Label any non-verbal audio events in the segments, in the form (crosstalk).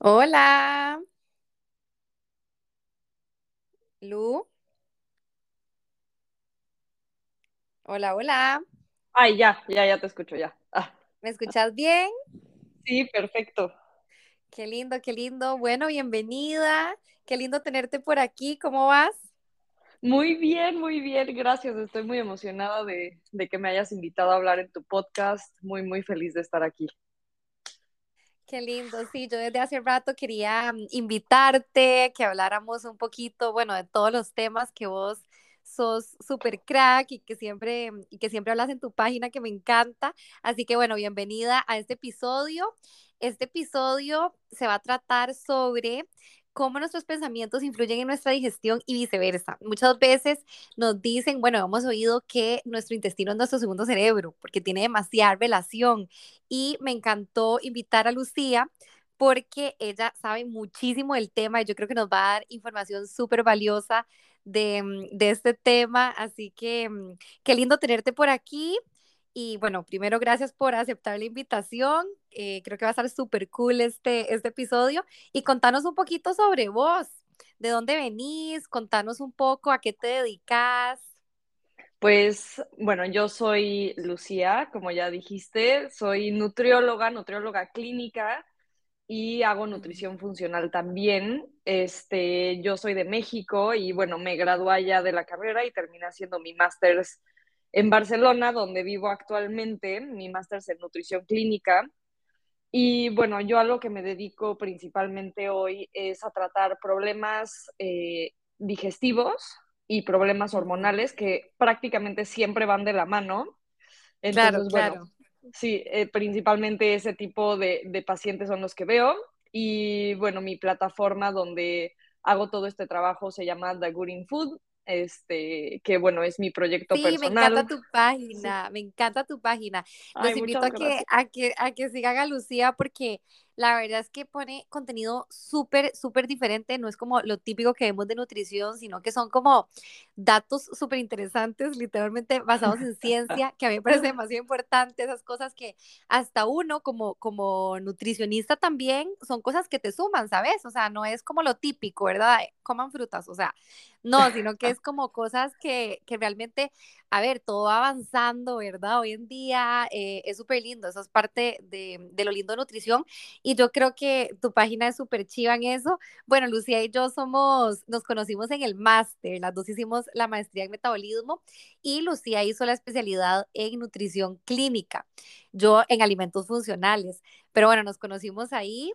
Hola, Lu. Hola, hola. Ay, ya, ya, ya te escucho, ya. Ah, ¿Me escuchas bien? sí, perfecto. Qué lindo, qué lindo. Bueno, bienvenida. Qué lindo tenerte por aquí. ¿Cómo vas? Muy bien, muy bien, gracias. Estoy muy emocionada de, de que me hayas invitado a hablar en tu podcast. Muy, muy feliz de estar aquí. Qué lindo. Sí, yo desde hace rato quería mm, invitarte, que habláramos un poquito, bueno, de todos los temas que vos sos súper crack y que siempre y que siempre hablas en tu página que me encanta. Así que bueno, bienvenida a este episodio. Este episodio se va a tratar sobre cómo nuestros pensamientos influyen en nuestra digestión y viceversa. Muchas veces nos dicen, bueno, hemos oído que nuestro intestino es nuestro segundo cerebro porque tiene demasiada relación y me encantó invitar a Lucía porque ella sabe muchísimo del tema y yo creo que nos va a dar información súper valiosa de, mm, de este tema. Así que mm, qué lindo tenerte por aquí. Y bueno, primero gracias por aceptar la invitación. Eh, creo que va a estar súper cool este, este episodio. Y contanos un poquito sobre vos. ¿De dónde venís? Contanos un poco a qué te dedicas. Pues bueno, yo soy Lucía, como ya dijiste, soy nutrióloga, nutrióloga clínica y hago Ujú. nutrición funcional también. Este, yo soy de México y bueno, me gradué ya de la carrera y terminé haciendo mi máster en Barcelona, donde vivo actualmente, mi máster en nutrición clínica. Y bueno, yo a lo que me dedico principalmente hoy es a tratar problemas eh, digestivos y problemas hormonales que prácticamente siempre van de la mano. Claro, Entonces, bueno, claro. sí, eh, principalmente ese tipo de, de pacientes son los que veo. Y bueno, mi plataforma donde hago todo este trabajo se llama The Good in Food, este, que bueno, es mi proyecto Sí, me encanta personal. tu Sí. página, me encanta tu página. Ay, Los invito a que, a que, a que sigan a Lucía porque la verdad es que pone contenido súper, súper diferente. No es como lo típico que vemos de nutrición, sino que son como datos súper interesantes, literalmente basados en (laughs) ciencia, que a mí me parece demasiado importante. Esas cosas que hasta uno como, como nutricionista también son cosas que te suman, ¿sabes? O sea, no es como lo típico, ¿verdad? Coman frutas, o sea, no, sino que es como cosas que, que realmente a ver, todo va avanzando, ¿verdad? Hoy en día eh, es súper lindo, eso es parte de, de, lo lindo de nutrición y yo creo que tu página es súper chiva en eso. Bueno, Lucía y yo somos, nos conocimos en el máster, las dos hicimos la maestría en metabolismo y Lucía hizo la especialidad en nutrición clínica, yo en alimentos funcionales, pero bueno, nos conocimos ahí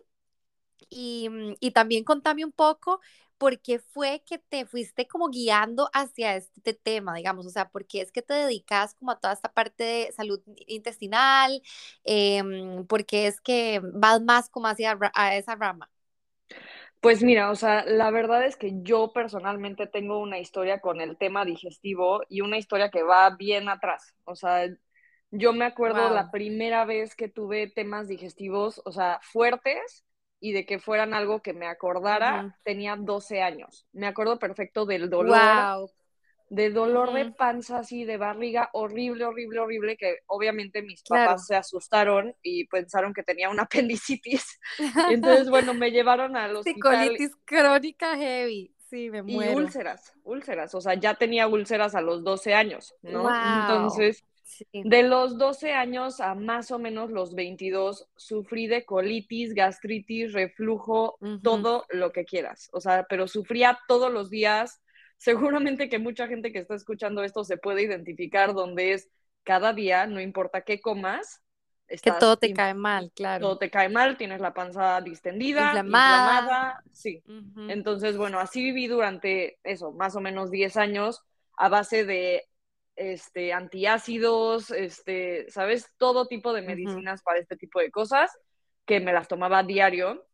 y, mm, y también contame un poco por qué fue que te fuiste como guiando hacia este tema, digamos, o sea, por qué es que te dedicas como a toda esta parte de salud intestinal, Em, por qué es que vas más como hacia a esa rama. Pues mira, o sea, la verdad es que yo personalmente tengo una historia con el tema digestivo y una historia que va bien atrás. O sea, yo me acuerdo la primera vez que tuve temas digestivos, o sea, fuertes y de que fueran algo que me acordara, tenía 12 años. Me acuerdo perfecto del dolor, Wow. de dolor de panza, así, de barriga, horrible, horrible, horrible, que obviamente mis papás Claro. se asustaron y pensaron que tenía una (laughs) apendicitis. Y (laughs) entonces, bueno, me llevaron al hospital colitis crónica heavy. Sí, me y muero. úlceras, úlceras, o sea, ya tenía úlceras a los 12 años, ¿no? Wow. Entonces, Sí. de los 12 años a más o menos los 22, sufrí de colitis, gastritis, reflujo, todo lo que quieras, o sea, pero sufría todos los días. (laughs) Seguramente que mucha gente que está escuchando esto se puede identificar donde es cada día, no importa qué comas, Que todo estás te cae mal, claro. todo te cae mal, tienes la panza distendida, Inflamada. inflamada, sí. Entonces, bueno, así viví durante eso, más o menos 10 años a base de este, antiácidos, este, ¿sabes? Todo tipo de medicinas para este tipo de cosas que me las tomaba a diario.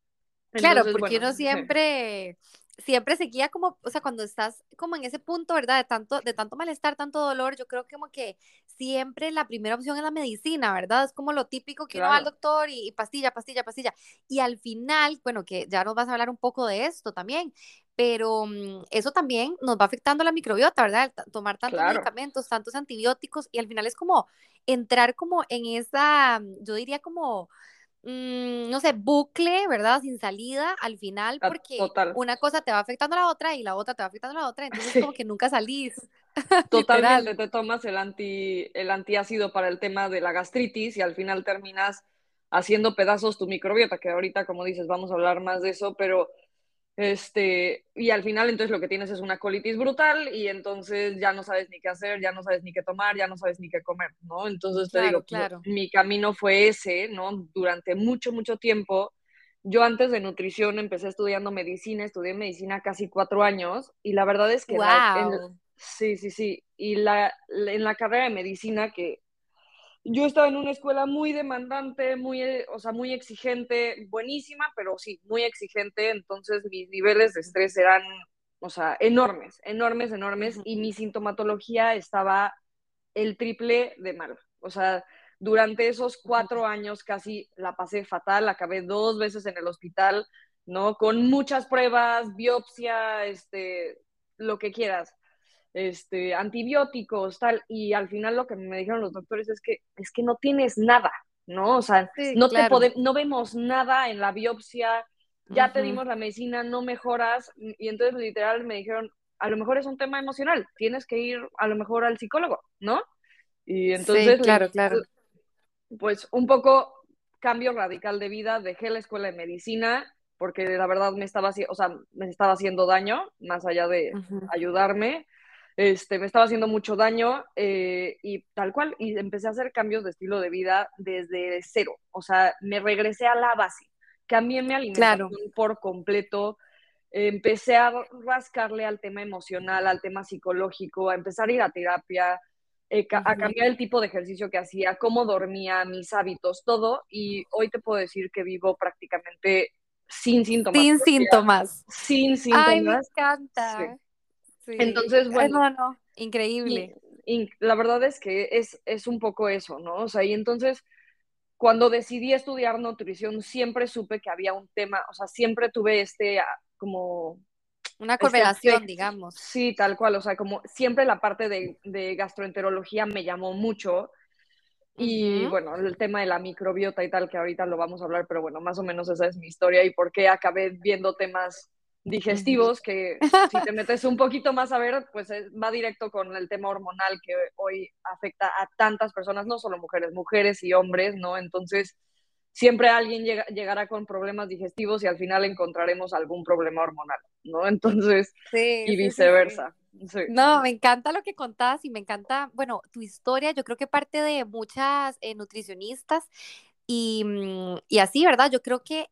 Claro, Entonces, porque bueno, uno siempre, siempre se guía como, o sea, cuando estás como en ese punto, ¿verdad? De tanto, de tanto malestar, tanto dolor, yo creo que como que siempre la primera opción es la medicina, ¿verdad? Es como lo típico que uno va al claro, doctor y, y pastilla, pastilla, pastilla. Y al final, bueno, que ya nos vas a hablar un poco de esto también, pero mm, eso también nos va afectando la microbiota, ¿verdad? El tomar tantos claro. medicamentos, tantos antibióticos y al final es como entrar como en esa, yo diría como mm, no sé, bucle, ¿verdad? Sin salida al final, porque Total. una cosa te va afectando a la otra y la otra te va afectando a la otra, entonces como Sí, (laughs) que nunca salís, (laughs) totalmente. Te tomas el anti, el antiácido para el tema de la gastritis y al final terminas haciendo pedazos tu microbiota, que ahorita, como dices, vamos a hablar más de eso, pero este, y al final entonces lo que tienes es una colitis brutal y entonces ya no sabes ni qué hacer, ya no sabes ni qué tomar, ya no sabes ni qué comer, ¿no? Entonces te Claro, digo, claro. mi camino fue ese, ¿no? Durante mucho, mucho tiempo. Yo antes de nutrición empecé estudiando medicina, estudié medicina casi cuatro años y la verdad es que la, en, Wow. sí, sí, sí, y la, en la carrera de medicina que yo estaba en una escuela muy demandante, muy, eh, o sea, muy exigente, buenísima, pero sí, muy exigente, entonces mis niveles de estrés eran, o sea, enormes, enormes, enormes, y mi sintomatología estaba el triple de mal. O sea, durante esos cuatro años casi la pasé fatal, acabé dos veces en el hospital, ¿no? Con muchas pruebas, biopsia, este, lo que quieras este, antibióticos, tal, y al final lo que me dijeron los doctores es que, es que no tienes nada, ¿no? O sea, Sí, no te claro. podemos, no vemos nada en la biopsia, ya te Ujú. dimos la medicina, no mejoras, y entonces literal me dijeron, a lo mejor es un tema emocional, tienes que ir a lo mejor al psicólogo, ¿no? Y Sí, entonces, claro, claro. pues un poco cambio radical de vida, dejé la escuela de medicina porque la verdad me estaba, o sea, me estaba haciendo daño, más allá de Ujú. ayudarme, este, me estaba haciendo mucho daño eh, y tal cual, y empecé a hacer cambios de estilo de vida desde cero, o sea, me regresé a la base, cambié mi alimentación Claro. por completo, empecé a rascarle al tema emocional, al tema psicológico, a empezar a ir a terapia, eh, ca a cambiar el tipo de ejercicio que hacía, cómo dormía, mis hábitos, todo, y hoy te puedo decir que vivo prácticamente sin síntomas, Sin síntomas. sin Ay, me síntomas. Sí. Sí. Entonces, Ay, bueno, no, no, increíble. y la verdad es que es, es un poco eso, ¿no? O sea, y entonces cuando decidí estudiar nutrición, siempre supe que había un tema, o sea, siempre tuve este ah, como Una este correlación, digamos. sí, tal cual, o sea, como siempre la parte de, de gastroenterología me llamó mucho y bueno, el tema de la microbiota y tal, que ahorita lo vamos a hablar, pero bueno, más o menos esa es mi historia y por qué acabé viendo temas. Digestivos que (laughs) si te metes un poquito más a ver, pues es- va directo con el tema hormonal que hoy afecta a tantas personas, no solo mujeres, mujeres y hombres, ¿no? Entonces, siempre alguien llega- llegará con problemas digestivos y al final encontraremos algún problema hormonal, ¿no? Entonces, Sí, y sí, sí, sí. viceversa. No, me encanta lo que contás y me encanta, bueno, tu historia, yo creo que parte de muchas eh, nutricionistas y, mm, y así, ¿verdad? Yo creo que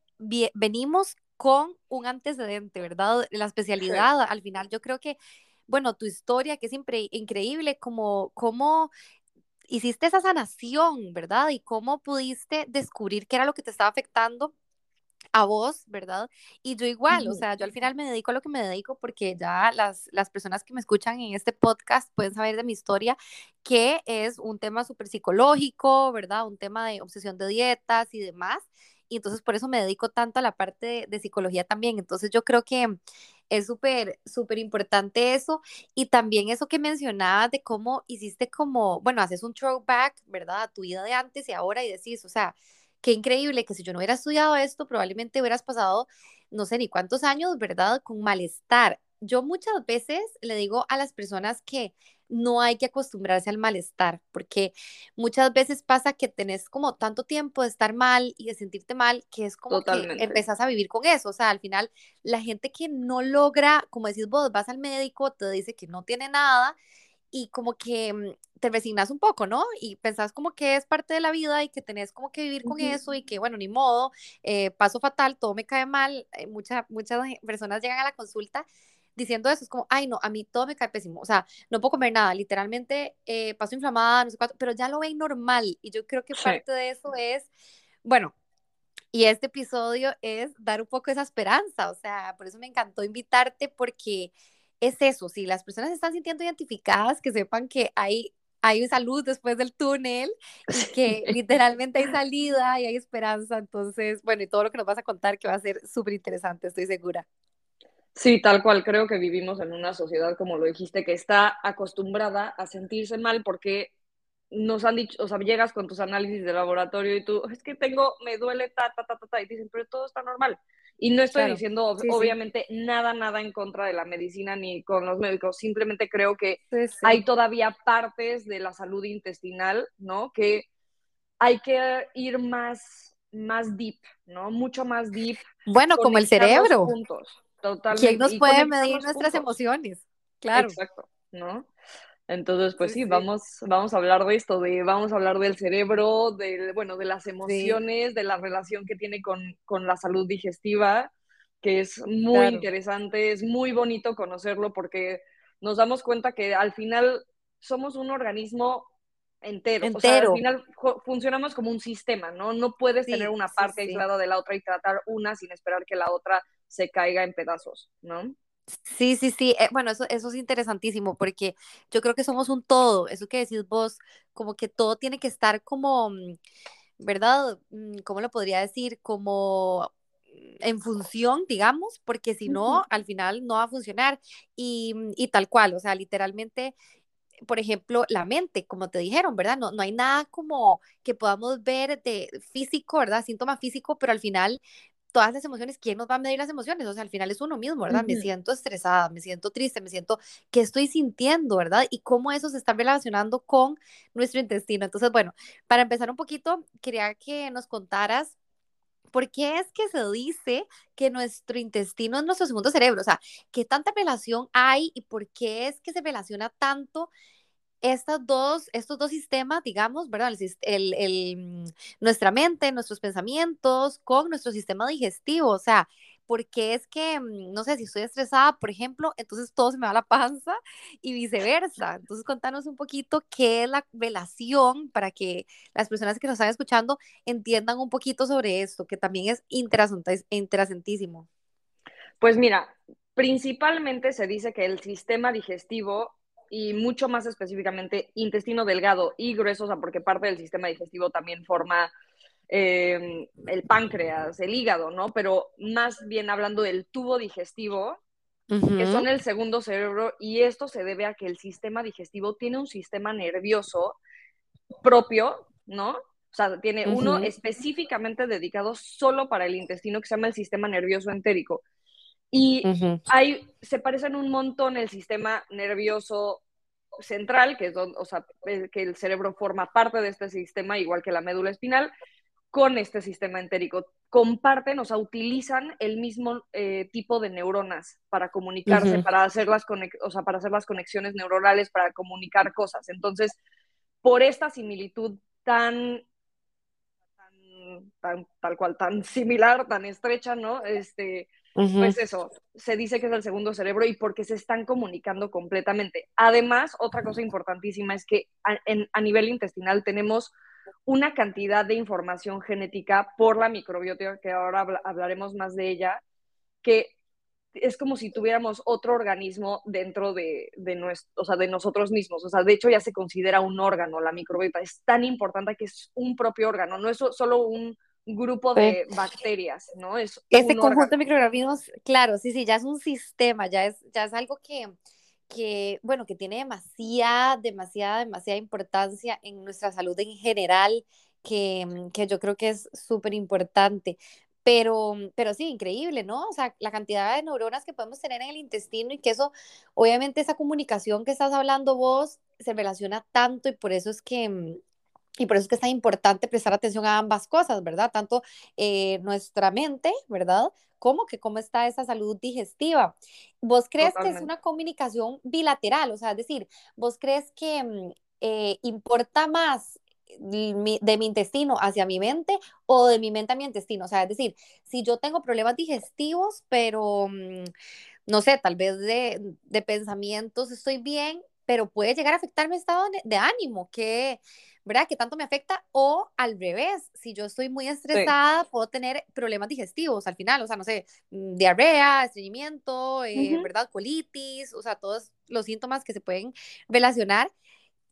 venimos con un antecedente, ¿verdad? La sí, especialidad, al final yo creo que, bueno, tu historia, que es increíble, como, cómo hiciste esa sanación, ¿verdad? Y cómo pudiste descubrir qué era lo que te estaba afectando a vos, ¿verdad? Y yo igual, o sea, yo al final me dedico a lo que me dedico porque ya las, las personas que me escuchan en este podcast pueden saber de mi historia, que es un tema súper psicológico, ¿verdad? Un tema de obsesión de dietas y demás. Y entonces por eso me dedico tanto a la parte de, psicología también. Entonces yo creo que es súper, súper importante eso. Y también eso que mencionabas de cómo hiciste como, bueno, haces un throwback, ¿verdad? A tu vida de antes y ahora y decís, o sea, qué increíble que si yo no hubiera estudiado esto, probablemente hubieras pasado no sé ni cuántos años, ¿verdad? Con malestar. Yo muchas veces le digo a las personas que no hay que acostumbrarse al malestar, porque muchas veces pasa que tenés como tanto tiempo de estar mal y de sentirte mal, que es como que empezás a vivir con eso. O sea, al final, la gente que no logra, como decís vos, vas al médico, te dice que no tiene nada y como que mm, te resignas un poco, ¿no? Y pensás como que es parte de la vida y que tenés como que vivir con eso y que, bueno, ni modo, eh, paso fatal, todo me cae mal. Eh, mucha, muchas personas llegan a la consulta diciendo eso, es como, ay, no, a mí todo me cae pésimo, o sea, no puedo comer nada, literalmente eh, paso inflamada, no sé cuánto, pero ya lo ven normal y yo creo que Sí, parte de eso es, bueno, y este episodio es dar un poco esa esperanza, o sea, por eso me encantó invitarte porque es eso, si las personas se están sintiendo identificadas, que sepan que hay, hay salud después del túnel y (laughs) que literalmente hay salida y hay esperanza, entonces, bueno, y todo lo que nos vas a contar que va a ser súper interesante, estoy segura. Sí, tal cual. Creo que vivimos en una sociedad, como lo dijiste, que está acostumbrada a sentirse mal porque nos han dicho, o sea, llegas con tus análisis de laboratorio y tú, es que tengo, me duele, ta, ta, ta, ta, ta, y dicen, pero todo está normal. Y no estoy diciendo, obviamente, nada, nada en contra de la medicina ni con los médicos. Simplemente creo que hay todavía partes de la salud intestinal, ¿no? Que hay que ir más, más deep, ¿no? Mucho más deep. Bueno, como el cerebro. Puntos, totalmente. ¿Quién nos puede medir nuestras emociones? Claro. Exacto, ¿no? Entonces, pues sí, Vamos, vamos a hablar de esto, de, vamos a hablar del cerebro, de, bueno, de las emociones, de la relación que tiene con, con, la salud digestiva, que es muy interesante, es muy bonito conocerlo porque nos damos cuenta que al final somos un organismo entero. O sea, al final funcionamos como un sistema, ¿no? No puedes tener una parte aislada de la otra y tratar una sin esperar que la otra se caiga en pedazos, ¿no? Sí, sí, sí. Eh, bueno, eso, eso es interesantísimo porque yo creo que somos un todo. Eso que decís vos, como que todo tiene que estar como, mm, ¿verdad? Mm, ¿Cómo lo podría decir? Como en función, digamos, porque si no, al final no va a funcionar. Y, mm, y tal cual, o sea, literalmente por ejemplo, la mente, como te dijeron, ¿verdad? No, no hay nada como que podamos ver de físico, ¿verdad? Síntoma físico, pero al final todas las emociones, ¿quién nos va a medir las emociones? O sea, al final es uno mismo, ¿verdad? Me siento estresada, me siento triste, me siento, ¿qué estoy sintiendo, ¿verdad? Y cómo eso se está relacionando con nuestro intestino. Entonces, bueno, para empezar un poquito, quería que nos contaras ¿Por qué es que se dice que nuestro intestino es nuestro segundo cerebro? O sea, ¿qué tanta relación hay y por qué es que se relaciona tanto estas dos, estos dos sistemas, digamos, ¿verdad? El, el, mm, nuestra mente, nuestros pensamientos con nuestro sistema digestivo, o sea, porque es que, mm, no sé, si estoy estresada, por ejemplo, entonces todo se me va la panza (laughs) y viceversa. Entonces, contanos un poquito qué es la relación para que las personas que nos están escuchando entiendan un poquito sobre esto, que también es interesantísimo. Pues mira, principalmente se dice que el sistema digestivo y mucho más específicamente intestino delgado y grueso, o sea, porque parte del sistema digestivo también forma eh, el páncreas, el hígado, ¿no? Pero más bien hablando del tubo digestivo, que son el segundo cerebro, y esto se debe a que el sistema digestivo tiene un sistema nervioso propio, ¿no? O sea, tiene uno específicamente dedicado solo para el intestino que se llama el sistema nervioso entérico. Y hay, se parecen un montón el sistema nervioso central, que es donde, o sea, que el cerebro forma parte de este sistema, igual que la médula espinal, con este sistema entérico. Comparten, o sea, utilizan el mismo eh, tipo de neuronas para comunicarse, para, hacer las o sea, para hacer las conexiones neuronales, para comunicar cosas. Entonces, por esta similitud tan tan, tal cual, tan similar, tan estrecha, ¿no? Este, Pues eso, se dice que es el segundo cerebro y porque se están comunicando completamente. Además, otra cosa importantísima es que a, nivel intestinal tenemos una cantidad de información genética por la microbiota, que ahora hablaremos más de ella, que es como si tuviéramos otro organismo dentro de, de, o sea, de nosotros mismos. O sea, de hecho ya se considera un órgano la microbiota. Es tan importante que es un propio órgano, no es solo un grupo de bacterias, ¿no? Es este conjunto de microorganismos, claro, sí, sí, ya es un sistema, ya es, ya es algo que, que, bueno, que tiene demasiada, demasiada, demasiada importancia en nuestra salud en general, que, que yo creo que es súper importante. Pero, pero sí, increíble, ¿no? O sea, la cantidad de neuronas que podemos tener en el intestino y que eso, obviamente esa comunicación que estás hablando vos se relaciona tanto y por eso es que, y por eso es que es tan importante prestar atención a ambas cosas, ¿verdad? Tanto eh, nuestra mente, ¿verdad? Como que cómo está esa salud digestiva. ¿Vos crees que es una comunicación bilateral? O sea, es decir, ¿vos crees que mm, eh, importa más de mi intestino hacia mi mente o de mi mente a mi intestino. O sea, es decir, si yo tengo problemas digestivos, pero mm, no sé, tal vez de, de, pensamientos estoy bien, pero puede llegar a afectar mi estado de, ánimo, que, ¿verdad? Que tanto me afecta, o al revés, si yo estoy muy estresada, puedo tener problemas digestivos al final, o sea, no sé, mm, diarrea, estreñimiento, eh, ¿verdad? Colitis, o sea, todos los síntomas que se pueden relacionar.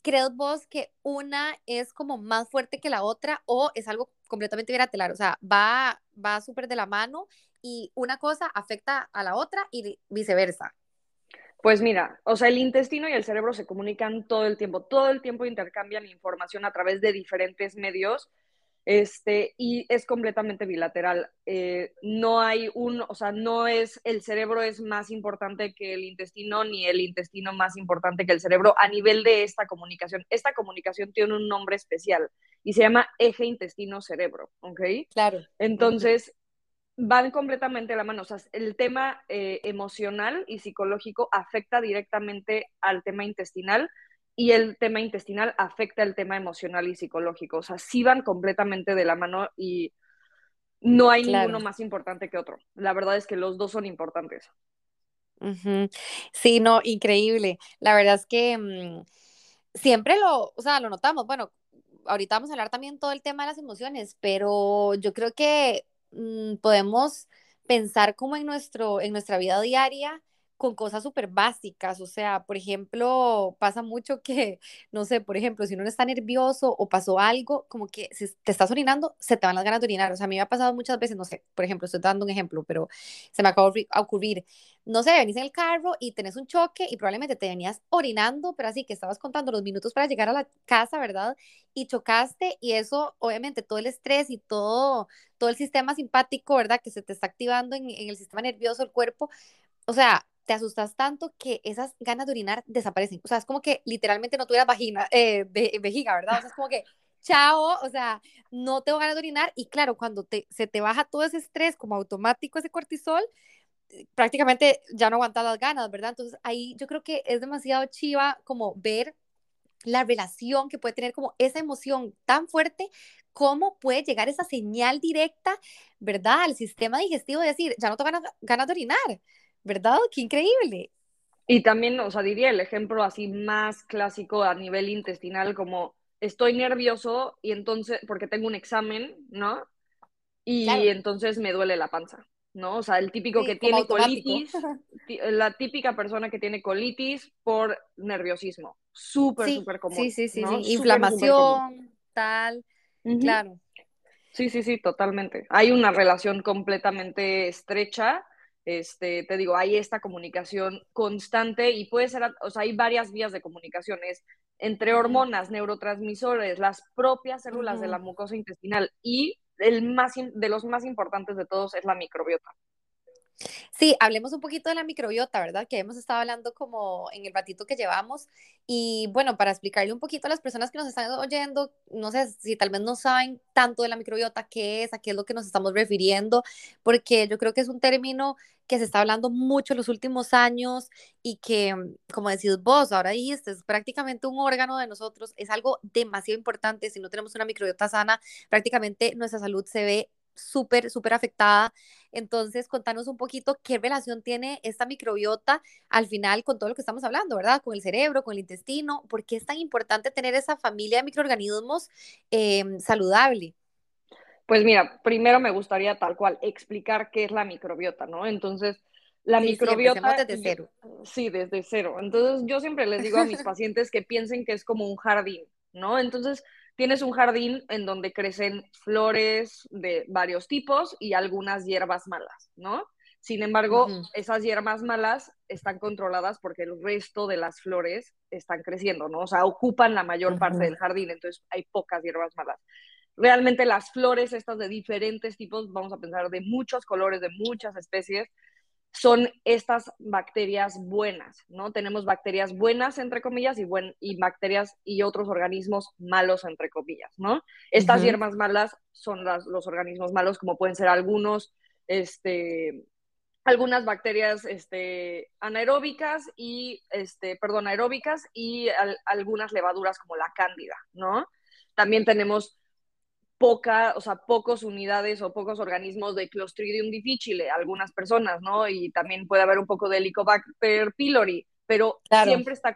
¿crees vos que una es como más fuerte que la otra o es algo completamente bilateral? O sea, va, va súper de la mano y una cosa afecta a la otra y viceversa. Pues mira, o sea, el intestino y el cerebro se comunican todo el tiempo, todo el tiempo intercambian información a través de diferentes medios, este, y es completamente bilateral. Eh, no hay un, o sea, no es, el cerebro es más importante que el intestino, ni el intestino más importante que el cerebro a nivel de esta comunicación. Esta comunicación tiene un nombre especial y se llama eje intestino-cerebro, ¿ok? Claro. Entonces, van completamente a la mano. O sea, el tema eh, emocional y psicológico afecta directamente al tema intestinal y el tema intestinal afecta el tema emocional y psicológico. O sea, sí van completamente de la mano y no hay ninguno más importante que otro. La verdad es que los dos son importantes. Sí, no, increíble. La verdad es que mm, siempre lo, o sea, lo notamos. Bueno, ahorita vamos a hablar también todo el tema de las emociones, pero yo creo que Mm, podemos pensar como en, nuestro, en nuestra vida diaria con cosas súper básicas, o sea, por ejemplo, pasa mucho que, (laughs) no sé, por ejemplo, si uno está nervioso o pasó algo, como que si te estás orinando, se te van las ganas de orinar, o sea, a mí me ha pasado muchas veces, no sé, por ejemplo, estoy dando un ejemplo, pero se me acaba de ocurrir, no sé, venís en el carro y tenés un choque y probablemente te venías orinando, pero así que estabas contando los minutos para llegar a la casa, ¿verdad? Y chocaste y eso, obviamente, todo el estrés y todo, todo el sistema simpático, ¿verdad? Que se te está activando en, en el sistema nervioso, el cuerpo, o sea, te asustas tanto que esas ganas de orinar desaparecen. O sea, es como que literalmente no tuvieras vagina, eh, vejiga, ¿verdad? O sea, es como que, chao, o sea, no tengo ganas de orinar. Y claro, cuando te, se te baja todo ese estrés como automático, ese cortisol, eh, prácticamente ya no aguantas las ganas, ¿verdad? Entonces ahí yo creo que es demasiado chiva como ver la relación que puede tener como esa emoción tan fuerte, cómo puede llegar esa señal directa, ¿verdad? Al sistema digestivo de decir, ya no tengo ganas de orinar. ¿Verdad? Qué increíble. Y también, o sea, diría el ejemplo así más clásico a nivel intestinal, como estoy nervioso y entonces, porque tengo un examen, ¿no? Y entonces me duele la panza, ¿no? O sea, el típico que tiene colitis, la típica persona que tiene colitis por nerviosismo. Súper, súper común. Sí, sí, sí, Inflamación, tal, claro. Sí, sí, sí, totalmente. Hay una relación completamente estrecha este, te digo, hay esta comunicación constante y puede ser, o sea, hay varias vías de comunicaciones entre hormonas, neurotransmisores, las propias células de la mucosa intestinal y el más, de los más importantes de todos es la microbiota. Sí, hablemos un poquito de la microbiota, ¿verdad? Que hemos estado hablando como en el ratito que llevamos. Y bueno, para explicarle un poquito a las personas que nos están oyendo, no sé si tal vez no saben tanto de la microbiota, qué es, a qué es lo que nos estamos refiriendo, porque yo creo que es un término que se está hablando mucho en los últimos años y que, como decís vos, ahora dijiste, es prácticamente un órgano de nosotros, es algo demasiado importante. Si no tenemos una microbiota sana, prácticamente nuestra salud se ve súper, súper afectada. Entonces, contanos un poquito qué relación tiene esta microbiota al final con todo lo que estamos hablando, ¿verdad? Con el cerebro, con el intestino, ¿por qué es tan importante tener esa familia de microorganismos em, saludable? Pues mira, primero me gustaría tal cual explicar qué es la microbiota, ¿no? Entonces, la microbiota... desde cero. Sí, desde cero. Entonces, yo siempre les digo a mis (laughs) pacientes que piensen que es como un jardín, ¿no? Entonces, tienes un jardín en donde crecen flores de varios tipos y algunas hierbas malas, ¿no? Sin embargo, esas hierbas malas están controladas porque el resto de las flores están creciendo, ¿no? O sea, ocupan la mayor parte del jardín, entonces hay pocas hierbas malas. Realmente las flores estas de diferentes tipos, vamos a pensar de muchos colores, de muchas especies, son estas bacterias buenas, ¿no? Tenemos bacterias buenas, entre comillas, y, buen, y bacterias y otros organismos malos, entre comillas, ¿no? Estas hierbas malas son las, los organismos malos, como pueden ser algunos, este, algunas bacterias este, anaeróbicas y, este, perdón, aeróbicas y algunas levaduras como la cándida, ¿no? También tenemos poca, o sea, pocos unidades o pocos organismos de Clostridium difficile, algunas personas, ¿no? Y también puede haber un poco de Helicobacter pylori, pero siempre, está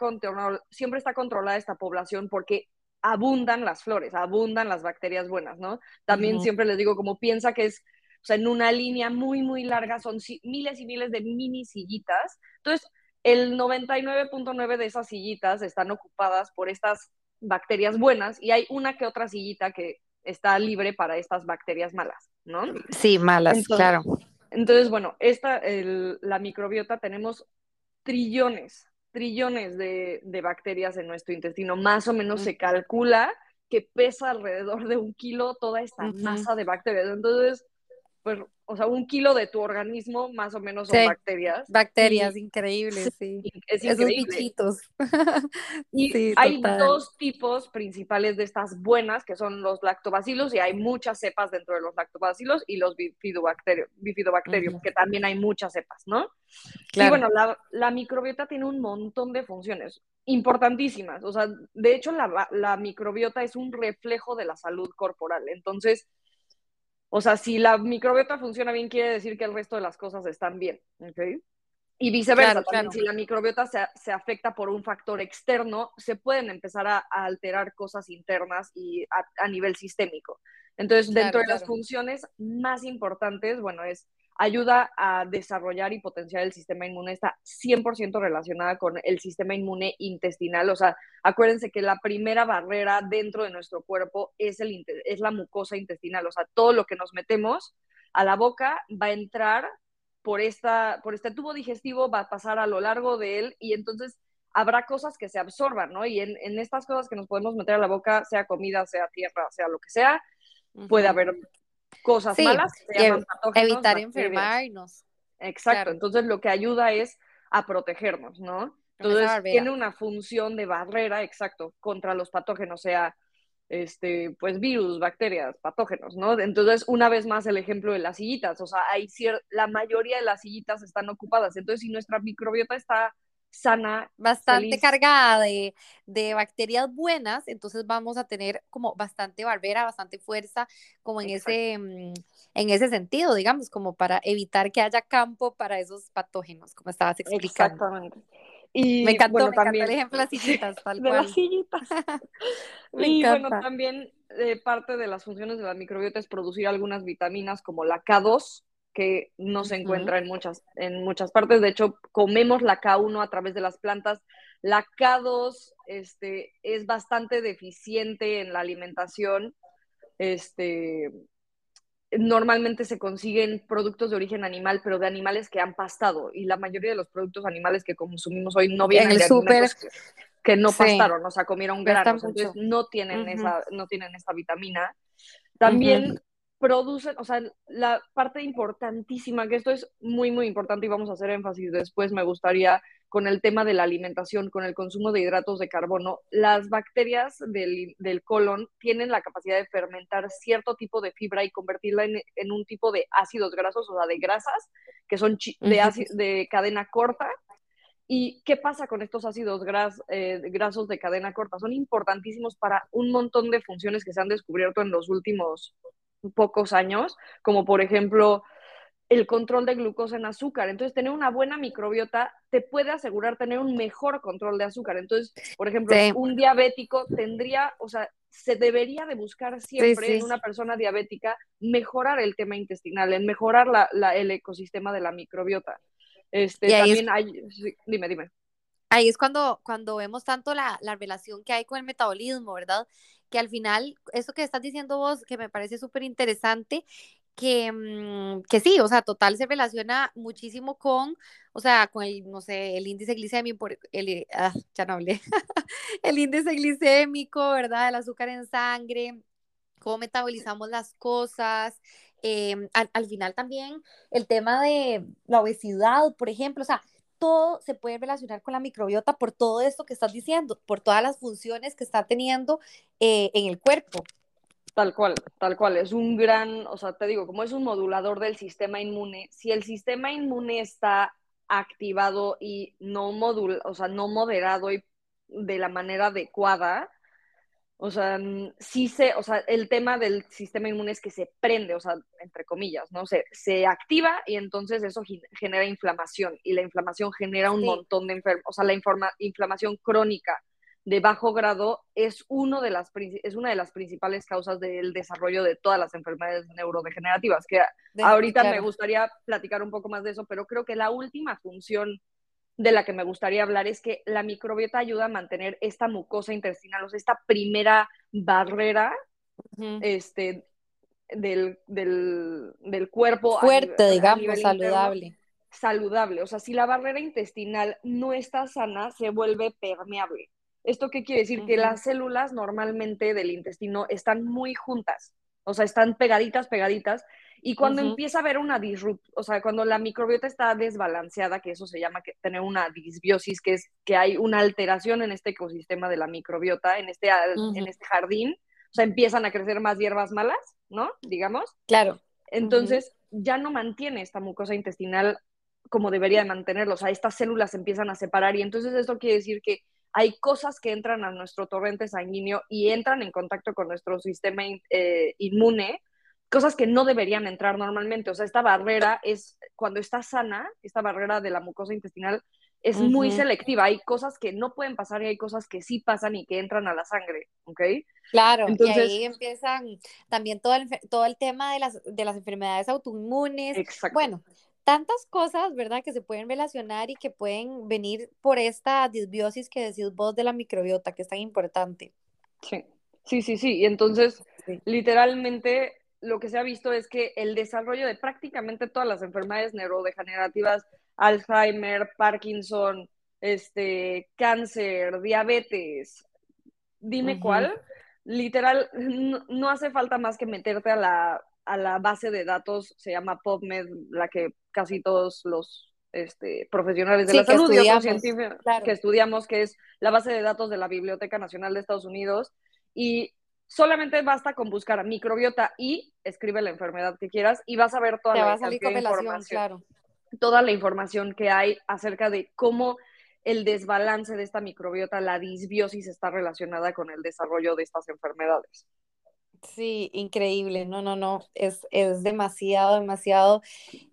siempre está controlada esta población porque abundan las flores, abundan las bacterias buenas, ¿no? También siempre les digo, como piensa que es, o sea, en una línea muy, muy larga son miles y miles de mini sillitas. Entonces, el 99.9 de esas sillitas están ocupadas por estas bacterias buenas y hay una que otra sillita que está libre para estas bacterias malas, ¿no? Sí, malas, claro. Entonces, bueno, esta, la microbiota tenemos trillones, trillones de, bacterias en nuestro intestino. Más o menos se calcula que pesa alrededor de un kilo toda esta masa de bacterias. Entonces, pues, o sea, un kilo de tu organismo más o menos son bacterias. Bacterias, increíbles, sí. Es Esos bichitos. (laughs) y hay dos tipos principales de estas buenas, que son los lactobacilos, y hay muchas cepas dentro de los lactobacilos, y los bifidobacterios, bifidobacterium, que también hay muchas cepas, ¿no? Claro. Y bueno, la, la, microbiota tiene un montón de funciones importantísimas. O sea, de hecho, la, la microbiota es un reflejo de la salud corporal. Entonces, o sea, si la microbiota funciona bien, quiere decir que el resto de las cosas están bien. ¿okay? Y viceversa, también si la microbiota se, se, afecta por un factor externo, se pueden empezar a, alterar cosas internas y a, nivel sistémico. Entonces, dentro de las funciones más importantes, bueno, es ayuda a desarrollar y potenciar el sistema inmune, está 100% relacionada con el sistema inmune intestinal. O sea, acuérdense que la primera barrera dentro de nuestro cuerpo es, el, es la mucosa intestinal. O sea, todo lo que nos metemos a la boca va a entrar por, esta, por este tubo digestivo, va a pasar a lo largo de él y entonces habrá cosas que se absorban, ¿no? Y en, en estas cosas que nos podemos meter a la boca, sea comida, sea tierra, sea lo que sea, puede haber cosas malas Evitar enfermarnos. Exacto, entonces lo que ayuda es a protegernos, ¿no? Entonces tiene una función de barrera, exacto, contra los patógenos, sea este, pues virus, bacterias, patógenos, ¿no? Entonces, una vez más el ejemplo de las sillitas, o sea, hay la mayoría de las sillitas están ocupadas, entonces si nuestra microbiota está sana. Bastante cargada de, de, bacterias buenas, entonces vamos a tener como bastante barbera, bastante fuerza, como en ese, mm, en ese sentido, digamos, como para evitar que haya campo para esos patógenos, como estabas explicando. Exactamente. Y me encantó, bueno, también, el ejemplo de las sillitas, (laughs) tal de las sillitas. (laughs) (laughs) y bueno, también eh, parte de las funciones de la microbiota es producir algunas vitaminas como la K2, que no se encuentra en muchas, en muchas partes. De hecho, comemos la K1 a través de las plantas. La K2 este, es bastante deficiente en la alimentación. Este, normalmente se consiguen productos de origen animal, pero de animales que han pastado. Y la mayoría de los productos animales que consumimos hoy no vienen de animales que, no pastaron, o sea, comieron granos, entonces no tienen, esa, no tienen esta vitamina. También producen, o sea, la parte importantísima, que esto es muy, muy importante y vamos a hacer énfasis después, me gustaría, con el tema de la alimentación, con el consumo de hidratos de carbono, las bacterias del, del colon tienen la capacidad de fermentar cierto tipo de fibra y convertirla en, en un tipo de ácidos grasos, o sea, de grasas, que son de, de cadena corta, ¿Y qué pasa con estos ácidos gras, eh, grasos de cadena corta? Son importantísimos para un montón de funciones que se han descubierto en los últimos pocos años, como por ejemplo el control de glucosa en azúcar. Entonces, tener una buena microbiota te puede asegurar tener un mejor control de azúcar. Entonces, por ejemplo, un diabético tendría, o sea, se debería de buscar siempre en una persona diabética mejorar el tema intestinal, en mejorar la, el ecosistema de la microbiota. Este, también hay, dime, dime. Ahí es cuando, cuando vemos tanto la, la relación que hay con el metabolismo, ¿verdad? Que al final, eso que estás diciendo vos, que me parece súper interesante, que, mm, que sí, o sea, total se relaciona muchísimo con, o sea, con el, no sé, el índice glicémico, el, ah, ya no hablé, (laughs) el índice glicémico, ¿verdad? El azúcar en sangre, cómo metabolizamos las cosas, em, al, al, final también el tema de la obesidad, por ejemplo, o sea, todo se puede relacionar con la microbiota por todo esto que estás diciendo, por todas las funciones que está teniendo eh, en el cuerpo. Tal cual, tal cual. Es un gran, o sea, te digo, como es un modulador del sistema inmune, si el sistema inmune está activado y no modul, o sea, no moderado y de la manera adecuada, o sea, sí se, o sea, el tema del sistema inmune es que se prende, o sea, entre comillas, ¿no? Se, se activa y entonces eso genera inflamación y la inflamación genera un montón de enfermos, o sea, la inflamación crónica de bajo grado es, uno de las, es una de las principales causas del desarrollo de todas las enfermedades neurodegenerativas, que ahorita me gustaría platicar un poco más de eso, pero creo que la última función de la que me gustaría hablar es que la microbiota ayuda a mantener esta mucosa intestinal, o sea, esta primera barrera este, del, del, cuerpo. Fuerte, digamos, saludable. saludable. O sea, si la barrera intestinal no está sana, se vuelve permeable. ¿Esto qué quiere decir? Que las células normalmente del intestino están muy juntas, o sea, están pegaditas, pegaditas, y cuando empieza a haber una disrupción, o sea, cuando la microbiota está desbalanceada, que eso se llama que tener una disbiosis, que es que hay una alteración en este ecosistema de la microbiota, en este, en este jardín, o sea, empiezan a crecer más hierbas malas, ¿no? Digamos. Claro. Entonces, ya no mantiene esta mucosa intestinal como debería de mantenerlo, o sea, estas células empiezan a separar y entonces esto quiere decir que hay cosas que entran a nuestro torrente sanguíneo y entran en contacto con nuestro sistema eh, inmune, cosas que no deberían entrar normalmente. O sea, esta barrera es, cuando está sana, esta barrera de la mucosa intestinal es muy selectiva. Hay cosas que no pueden pasar y hay cosas que sí pasan y que entran a la sangre, ¿ok? Claro, Entonces, y ahí empiezan también todo el, todo el tema de las, de las enfermedades autoinmunes. Exacto. Bueno, tantas cosas, ¿verdad? Que se pueden relacionar y que pueden venir por esta disbiosis que decís vos de la microbiota, que es tan importante. Sí, sí, sí, sí. Y entonces, literalmente, lo que se ha visto es que el desarrollo de prácticamente todas las enfermedades neurodegenerativas, Alzheimer, Parkinson, este, cáncer, diabetes, dime cuál, literal, no, hace falta más que meterte a la a la base de datos, se llama PubMed, la que casi todos los este, profesionales de la salud científicos que estudiamos, que es la base de datos de la Biblioteca Nacional de Estados Unidos. Y solamente basta con buscar microbiota y escribe la enfermedad que quieras y vas a ver toda la información. Toda la información que hay acerca de cómo el desbalance de esta microbiota, la disbiosis está relacionada con el desarrollo de estas enfermedades. Sí, increíble. No, no, no. Es, es demasiado, demasiado,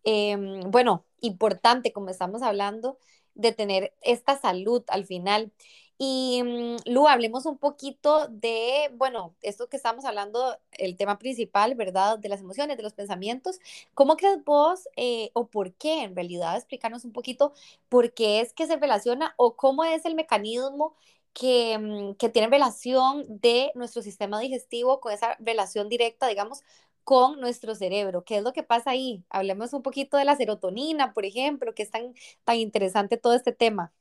em, bueno, importante, como estamos hablando, de tener esta salud al final. Y mm, Lu, hablemos un poquito de, bueno, esto que estamos hablando, el tema principal, ¿verdad? De las emociones, de los pensamientos. ¿Cómo crees vos eh, o por qué, en realidad, explicarnos un poquito por qué es que se relaciona o cómo es el mecanismo que, mm, que tienen relación de nuestro sistema digestivo con esa relación directa, digamos, con nuestro cerebro. ¿Qué es lo que pasa ahí? Hablemos un poquito de la serotonina, por ejemplo, que es tan, tan interesante todo este tema.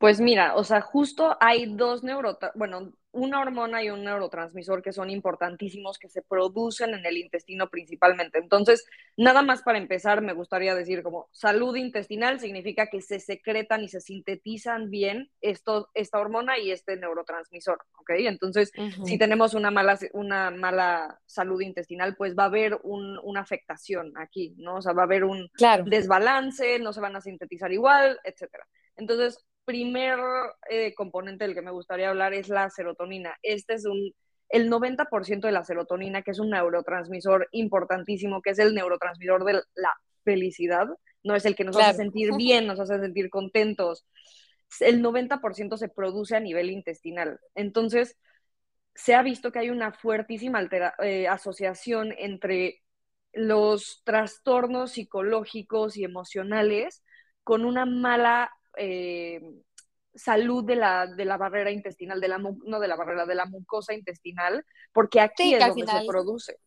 Pues mira, o sea, justo hay dos neurotransmisores, bueno, una hormona y un neurotransmisor que son importantísimos, que se producen en el intestino principalmente. Entonces, nada más para empezar, me gustaría decir como salud intestinal significa que se secretan y se sintetizan bien esto, esta hormona y este neurotransmisor, ¿ok? Entonces, si tenemos una mala, una mala salud intestinal, pues va a haber una afectación aquí, ¿no? O sea, va a haber un desbalance, no se van a sintetizar igual, etcétera. Entonces, primer eh, componente del que me gustaría hablar es la serotonina. Este es un, el 90% de la serotonina, que es un neurotransmisor importantísimo, que es el neurotransmisor de la felicidad, no es el que nos hace sentir (laughs) bien, nos hace sentir contentos. El 90% se produce a nivel intestinal. Entonces, se ha visto que hay una fuertísima eh, asociación entre los trastornos psicológicos y emocionales con una mala eh, salud de la, de la barrera intestinal, de la, no de la barrera, de la mucosa intestinal, porque aquí es donde se produce.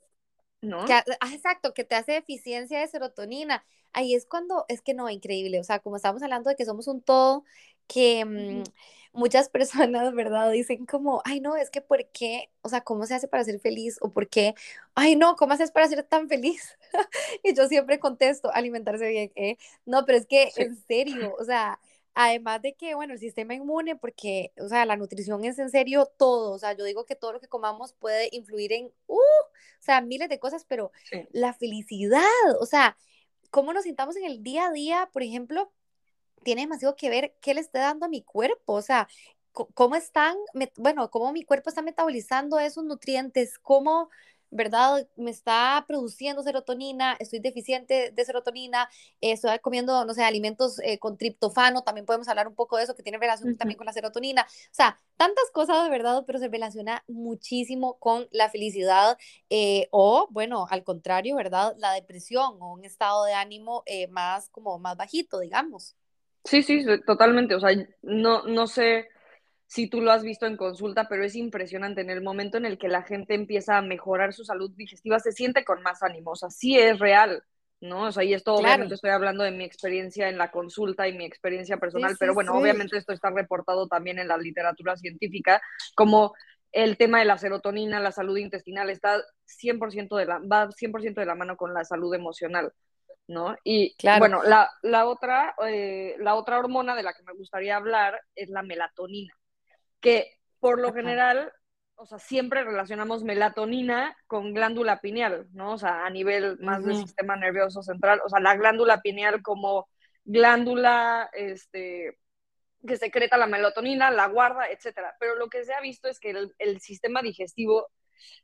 ¿no? Ah, exacto, que te hace deficiencia de serotonina. Ahí es cuando, es que no, increíble, o sea, como estamos hablando de que somos un todo, que mm, muchas (laughs) personas, ¿verdad? Dicen como, ay, no, es que ¿por qué? O sea, ¿cómo se hace para ser feliz? O ¿por qué? Ay, no, ¿cómo haces para ser tan feliz? (laughs) y yo siempre contesto, alimentarse bien, ¿eh? No, pero es que, en serio, o sea, Además de que, bueno, el sistema inmune, porque, o sea, la nutrición es en serio todo, o sea, yo digo que todo lo que comamos puede influir en, uh, o sea, miles de cosas, pero la felicidad, o sea, cómo nos sintamos en el día a día, por ejemplo, tiene demasiado que ver qué le esté dando a mi cuerpo, o sea, cómo están, bueno, cómo mi cuerpo está metabolizando esos nutrientes, cómo ¿verdad? Me está produciendo serotonina, estoy deficiente de serotonina, estoy comiendo, no sé, alimentos eh, con triptofano, también podemos hablar un poco de eso, que tiene relación también con la serotonina. O sea, tantas cosas de verdad, pero se relaciona muchísimo con la felicidad eh, o, bueno, al contrario, ¿verdad? La depresión o un estado de ánimo eh, más como más bajito, digamos. Sí, sí, totalmente. O sea, no, no sé si tú lo has visto en consulta, pero es impresionante en el momento en el que la gente empieza a mejorar su salud digestiva, se siente con más ánimo, o sea, sí es real, ¿no? O sea, y esto obviamente estoy hablando de mi experiencia en la consulta y mi experiencia personal, pero bueno, obviamente esto está reportado también en la literatura científica, como el tema de la serotonina, la salud intestinal, está 100% de la, va 100% de la mano con la salud emocional, ¿no? Y bueno, la, la otra, eh, la otra hormona de la que me gustaría hablar es la melatonina, que por lo general o sea, siempre relacionamos melatonina con glándula pineal, ¿no? O sea, a nivel más del sistema nervioso central, o sea, la glándula pineal como glándula, este, que secreta la melatonina, la guarda, etcétera. Pero lo que se ha visto es que el, el sistema digestivo,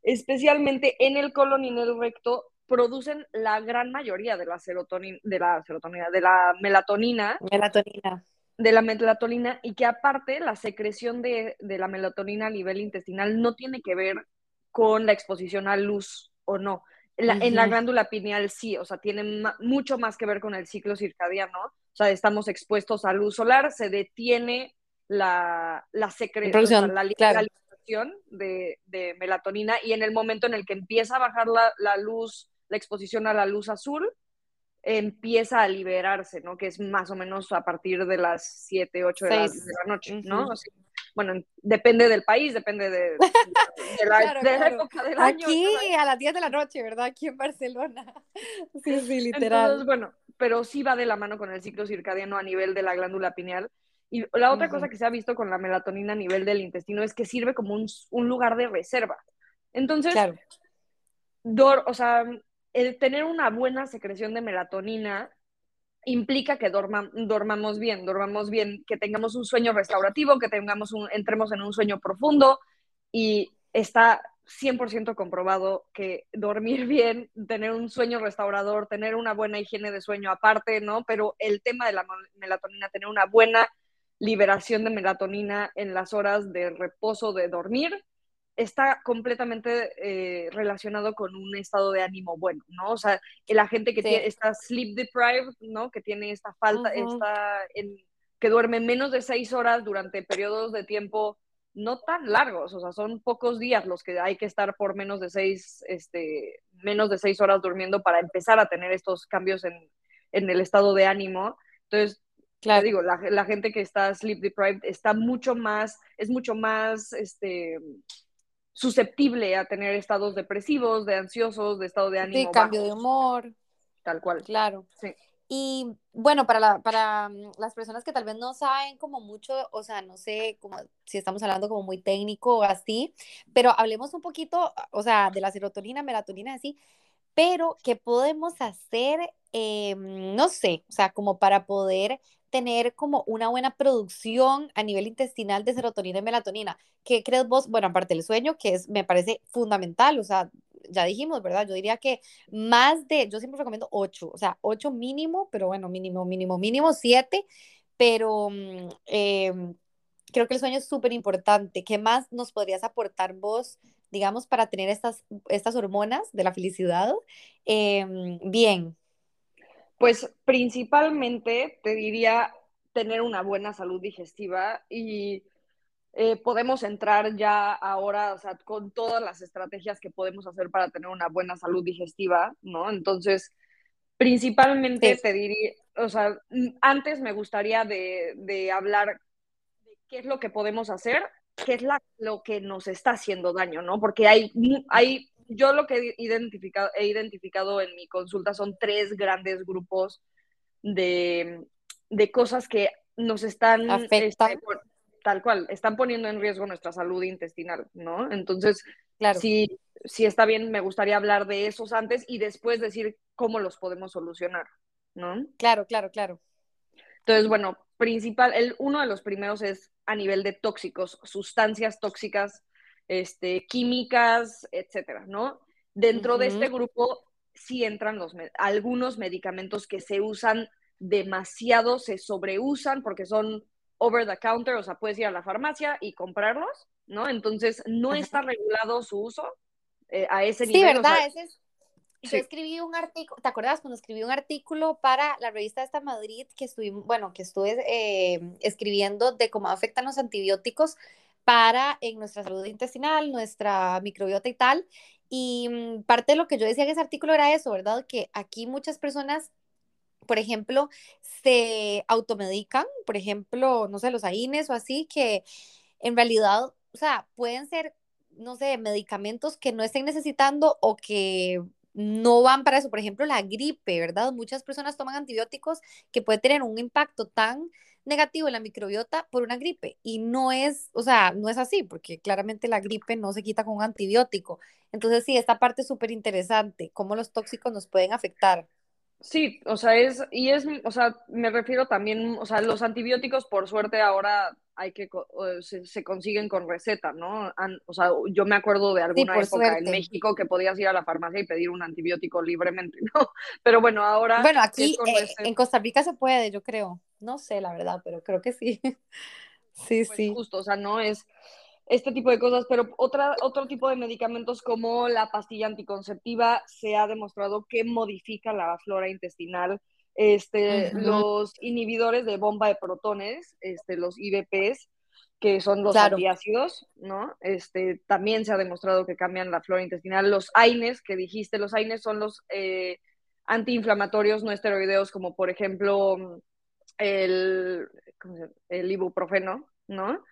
especialmente en el colon y en el recto, producen la gran mayoría de la serotonina, de la serotonina, de la melatonina. Melatonina de la melatonina y que aparte la secreción de, la melatonina a nivel intestinal no tiene que ver con la exposición a luz o no. En la glándula pineal sí, o sea, tiene mucho más que ver con el ciclo circadiano. O sea, estamos expuestos a luz solar, se detiene la, la secreción, la, liberación de, melatonina y en el momento en el que empieza a bajar la, la luz, la exposición a la luz azul, empieza a liberarse, ¿no? Que es más o menos a partir de las 7, 8 de, la, noche, ¿no? bueno, depende del país, depende de, (laughs) la, época del año. Aquí a las 10 de la noche, ¿verdad? Aquí en Barcelona. (laughs) Sí, sí, literal. Entonces, bueno, pero sí va de la mano con el ciclo circadiano a nivel de la glándula pineal. Y la otra cosa que se ha visto con la melatonina a nivel del intestino es que sirve como un, un lugar de reserva. Entonces, claro. o sea, el tener una buena secreción de melatonina implica que dormamos bien, dormamos bien, que tengamos un sueño restaurativo, que tengamos un, entremos en un sueño profundo y está 100% comprobado que dormir (laughs) bien, tener un sueño restaurador, tener una buena higiene de sueño aparte, ¿no? Pero el tema de la melatonina, tener una buena liberación de melatonina en las horas de reposo de dormir, está completamente eh, relacionado con un estado de ánimo bueno, ¿no? O sea, la gente que tiene, está sleep deprived, ¿no? Que tiene esta falta, está en, que duerme menos de seis horas durante periodos de tiempo no tan largos, o sea, son pocos días los que hay que estar por menos de seis, este, menos de seis horas durmiendo para empezar a tener estos cambios en, en el estado de ánimo. Entonces, Claro. digo, la, la, gente que está sleep deprived está mucho más, es mucho más, este, susceptible a tener estados depresivos, de ansiosos, de estado de ánimo. Sí, cambio de humor. Tal cual. Claro. Sí. Y bueno, para, la, para mm, las personas que tal vez no saben como mucho, o sea, no sé como si estamos hablando como muy técnico o así, pero hablemos un poquito, o sea, de la serotonina, melatonina, así, pero ¿qué podemos hacer? Eh, no sé, o sea, como para poder tener como una buena producción a nivel intestinal de serotonina y melatonina. ¿Qué crees vos? Bueno, aparte del sueño, que es, me parece fundamental, o sea, ya dijimos, ¿verdad? Yo diría que más de, yo siempre recomiendo ocho, o sea, ocho mínimo, pero bueno, mínimo, mínimo, mínimo siete, pero em, creo que el sueño es súper importante. ¿Qué más nos podrías aportar vos, digamos, para tener estas, estas hormonas de la felicidad em, bien? Pues principalmente te diría tener una buena salud digestiva y eh, podemos entrar ya ahora, o sea, con todas las estrategias que podemos hacer para tener una buena salud digestiva, ¿no? Entonces, principalmente te diría, o sea, antes me gustaría de, de, hablar de qué es lo que podemos hacer, qué es la, lo que nos está haciendo daño, ¿no? Porque hay, hay yo lo que he identificado, he identificado en mi consulta son tres grandes grupos de, cosas que nos están este, tal cual, están poniendo en riesgo nuestra salud intestinal, ¿no? Entonces, claro. si, si está bien, me gustaría hablar de esos antes y después decir cómo los podemos solucionar, ¿no? Claro, claro, claro. Entonces, bueno, principal, el, uno de los primeros es a nivel de tóxicos, sustancias tóxicas este, químicas, etcétera, ¿no? Dentro de este grupo sí entran los, algunos medicamentos que se usan demasiado, se sobreusan porque son over the counter, o sea, puedes ir a la farmacia y comprarlos, ¿no? Entonces, no está regulado su uso eh, a ese nivel. Sí, ¿verdad? ese es... Yo escribí un artículo, ¿te acuerdas cuando escribí un artículo para la revista esta Madrid que estuve, bueno, que estuve eh, escribiendo de cómo afectan los antibióticos para en nuestra salud intestinal, nuestra microbiota y tal. Y mm, parte de lo que yo decía en ese artículo era eso, ¿verdad? Que aquí muchas personas, por ejemplo, se automedican, por ejemplo, no sé, los AINES o así, que en realidad, o sea, pueden ser, no sé, medicamentos que no estén necesitando o que no van para eso. Por ejemplo, la gripe, ¿verdad? Muchas personas toman antibióticos que puede tener un impacto tan negativo en la microbiota por una gripe y no es, o sea, no es así, porque claramente la gripe no se quita con un antibiótico. Entonces, sí, esta parte es súper interesante, cómo los tóxicos nos pueden afectar. Sí, o sea, es, y es, o sea, me refiero también, o sea, los antibióticos, por suerte, ahora hay que, se, se consiguen con receta, ¿no? o sea, yo me acuerdo de alguna época suerte. en México que podías ir a la farmacia y pedir un antibiótico libremente, (laughs) ¿no? Pero bueno, ahora... Bueno, aquí eh, en Costa Rica se puede, yo creo. No sé, la verdad, pero creo que sí. (laughs) sí, pues sí. Justo, o sea, no es este tipo de cosas, pero otra, otro tipo de medicamentos como la pastilla anticonceptiva se ha demostrado que modifica la flora intestinal. Este. Los inhibidores de bomba de protones, este, los IBPs, que son los Claro. antiácidos, ¿no? Este, también se ha demostrado que cambian la flora intestinal. Los AINES, que dijiste, los AINES son los eh, antiinflamatorios no esteroideos, como por ejemplo el, ¿cómo se llama? el ibuprofeno, ¿no?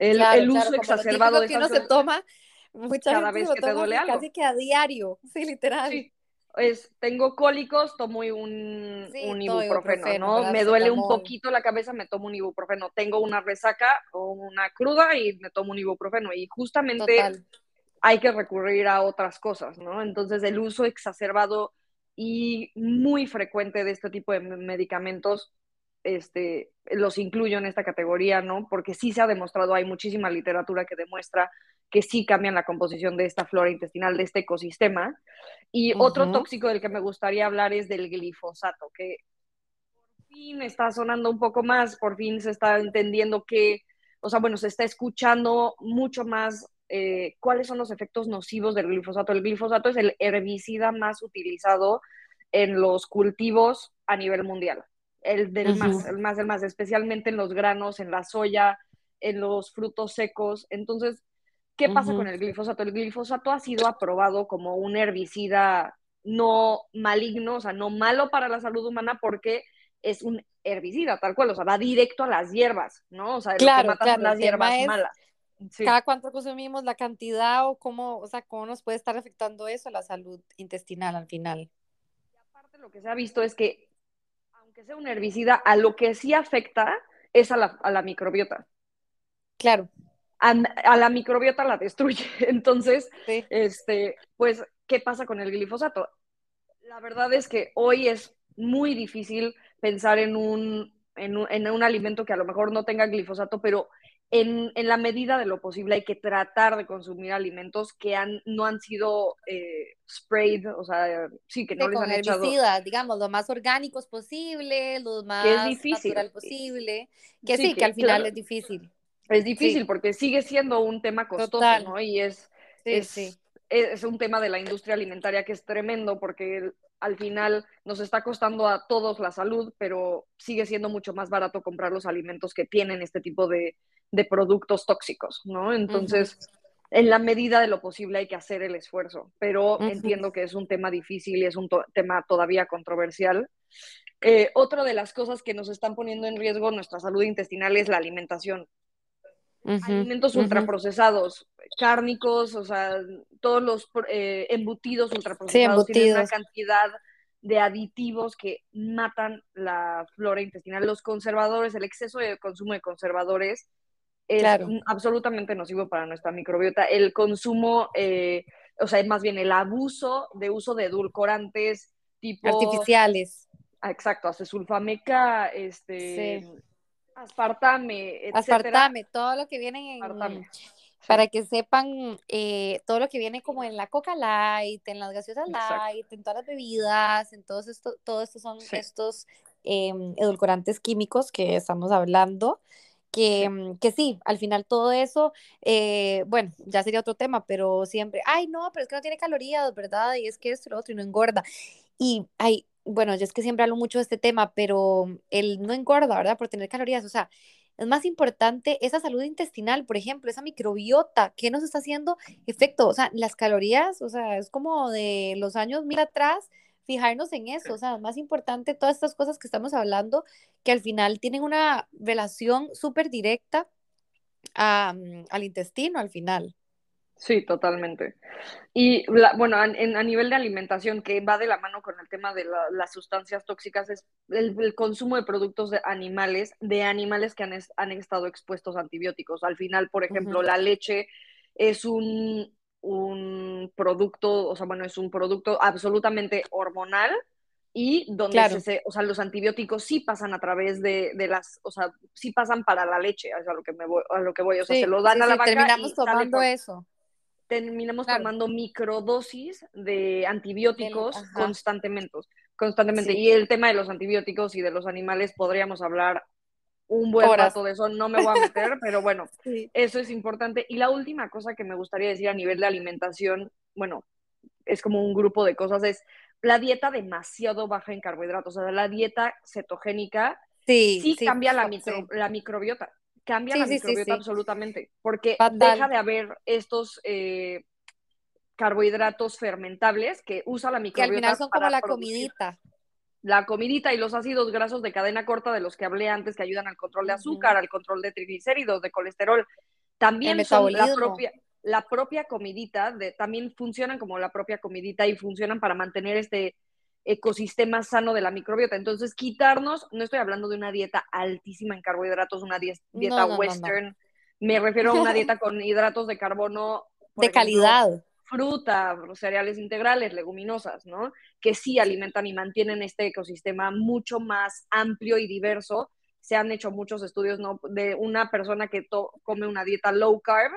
El, Claro, el uso claro, como lo exacerbado de que uno se toma, mucha cada vez que te duele algo. casi que a diario, sí, literal. Sí, es, tengo cólicos, tomo un, Sí, un ibuprofeno, ibuprofeno, ¿no? Me duele un poquito la cabeza, me tomo un ibuprofeno. Tengo una resaca o una cruda y me tomo un ibuprofeno. Y justamente Total. hay que recurrir a otras cosas, ¿no? Entonces, el uso exacerbado y muy frecuente de este tipo de medicamentos, este, los incluyo en esta categoría, ¿no? Porque sí se ha demostrado, hay muchísima literatura que demuestra que sí cambian la composición de esta flora intestinal, de este ecosistema. Y otro tóxico del que me gustaría hablar es del glifosato, que por fin está sonando un poco más, por fin se está entendiendo que, o sea, bueno, se está escuchando mucho más eh, cuáles son los efectos nocivos del glifosato. El glifosato es el herbicida más utilizado en los cultivos a nivel mundial. El del más, el más, el más, especialmente en los granos, en la soya, en los frutos secos. Entonces, ¿qué pasa con el glifosato? El glifosato ha sido aprobado como un herbicida no maligno, o sea, no malo para la salud humana porque es un herbicida, tal cual, o sea, va directo a las hierbas, ¿no? O sea, lo que Claro, claro, el las hierbas es malas. Sí. cada cuánto consumimos, la cantidad o cómo, o sea, cómo nos puede estar afectando eso a la salud intestinal al final. Y aparte lo que se ha visto es que, aunque sea un herbicida, a lo que sí afecta es a la, a la microbiota. Claro. A, a, la microbiota la destruye. (laughs) Entonces, Sí. este, pues, ¿qué pasa con el glifosato? La verdad es que hoy es muy difícil pensar en un, en un, en un alimento que a lo mejor no tenga glifosato, pero en, en, la medida de lo posible hay que tratar de consumir alimentos que han, no han sido eh, sprayed, o sea, sí, que no sí, les con han herbicidas, digamos, lo más orgánicos posible, lo más natural posible, que sí, sí que, que, al final claro, es difícil. Es difícil sí. porque sigue siendo un tema costoso, Total. ¿no? Y es, es, es un tema de la industria alimentaria que es tremendo porque al final nos está costando a todos la salud, pero sigue siendo mucho más barato comprar los alimentos que tienen este tipo de, de productos tóxicos, ¿no? Entonces, uh -huh. en la medida de lo posible hay que hacer el esfuerzo, pero uh -huh. entiendo que es un tema difícil y es un to tema todavía controversial. Eh, otra de las cosas que nos están poniendo en riesgo nuestra salud intestinal es la alimentación. Uh -huh. Alimentos ultraprocesados, cárnicos, o sea, todos los eh, embutidos ultraprocesados sí, tienen una cantidad de aditivos que matan la flora intestinal. Los conservadores, el exceso de consumo de conservadores es claro. absolutamente nocivo para nuestra microbiota. El consumo, eh, o sea, más bien el abuso de uso de edulcorantes tipo... Artificiales. Exacto, acesulfameca, este... Sí. Aspartame, etcétera. Aspartame, todo lo que viene en... Aspartame. Para que sepan, eh, todo lo que viene como en la Coca Light, en las gaseosas Light, en todas las bebidas, en todos estos, todo esto son sí. estos eh, edulcorantes químicos que estamos hablando, que sí, que sí al final todo eso, eh, bueno, ya sería otro tema, pero siempre, ay, no, pero es que no tiene calorías, ¿verdad? Y es que esto y lo otro y no engorda. Y, ay, bueno, yo es que siempre hablo mucho de este tema, pero él no engorda, ¿verdad? Por tener calorías, o sea, es más importante esa salud intestinal, por ejemplo, esa microbiota, ¿qué nos está haciendo efecto? O sea, las calorías, o sea, es como de los años mil atrás, fijarnos en eso, o sea, es más importante todas estas cosas que estamos hablando, que al final tienen una relación súper directa mm, al intestino, al final. Sí, totalmente. Y bueno, a, a, nivel de alimentación, que va de la mano con el tema de las sustancias tóxicas, es el, consumo de productos de animales, de animales que han, han, estado expuestos a antibióticos. Al final, por ejemplo, la leche es un, un, producto, o sea, bueno, es un producto absolutamente hormonal y donde se, o sea, los antibióticos sí pasan a través de, de, las, o sea, sí pasan para la leche, es a lo que me voy, a lo que voy, o sea, se lo dan a la vaca terminamos tomando eso terminamos tomando microdosis de antibióticos constantemente, constantemente. Y el tema de los antibióticos y de los animales podríamos hablar un buen rato de eso, no me voy a meter, pero bueno, (laughs) eso es importante. Y la última cosa que me gustaría decir a nivel de alimentación, bueno, es como un grupo de cosas, es la dieta demasiado baja en carbohidratos, o sea, la dieta cetogénica sí, cambia la, la microbiota cambia la microbiota absolutamente, porque deja de haber estos eh, carbohidratos fermentables que usa la microbiota. Que al final son como la comidita. La comidita y los ácidos grasos de cadena corta de los que hablé antes que ayudan al control de azúcar, al control de triglicéridos, de colesterol, también son la propia, la propia comidita, de, también funcionan como la propia comidita y funcionan para mantener este ecosistema sano de la microbiota. Entonces, quitarnos, no estoy hablando de una dieta altísima en carbohidratos, una dieta western, me refiero a una dieta (laughs) con hidratos de carbono. De calidad. Fruta, cereales integrales, leguminosas, ¿no? Que sí alimentan y mantienen este ecosistema mucho más amplio y diverso. Se han hecho muchos estudios, ¿no? De una persona que come una dieta low carb,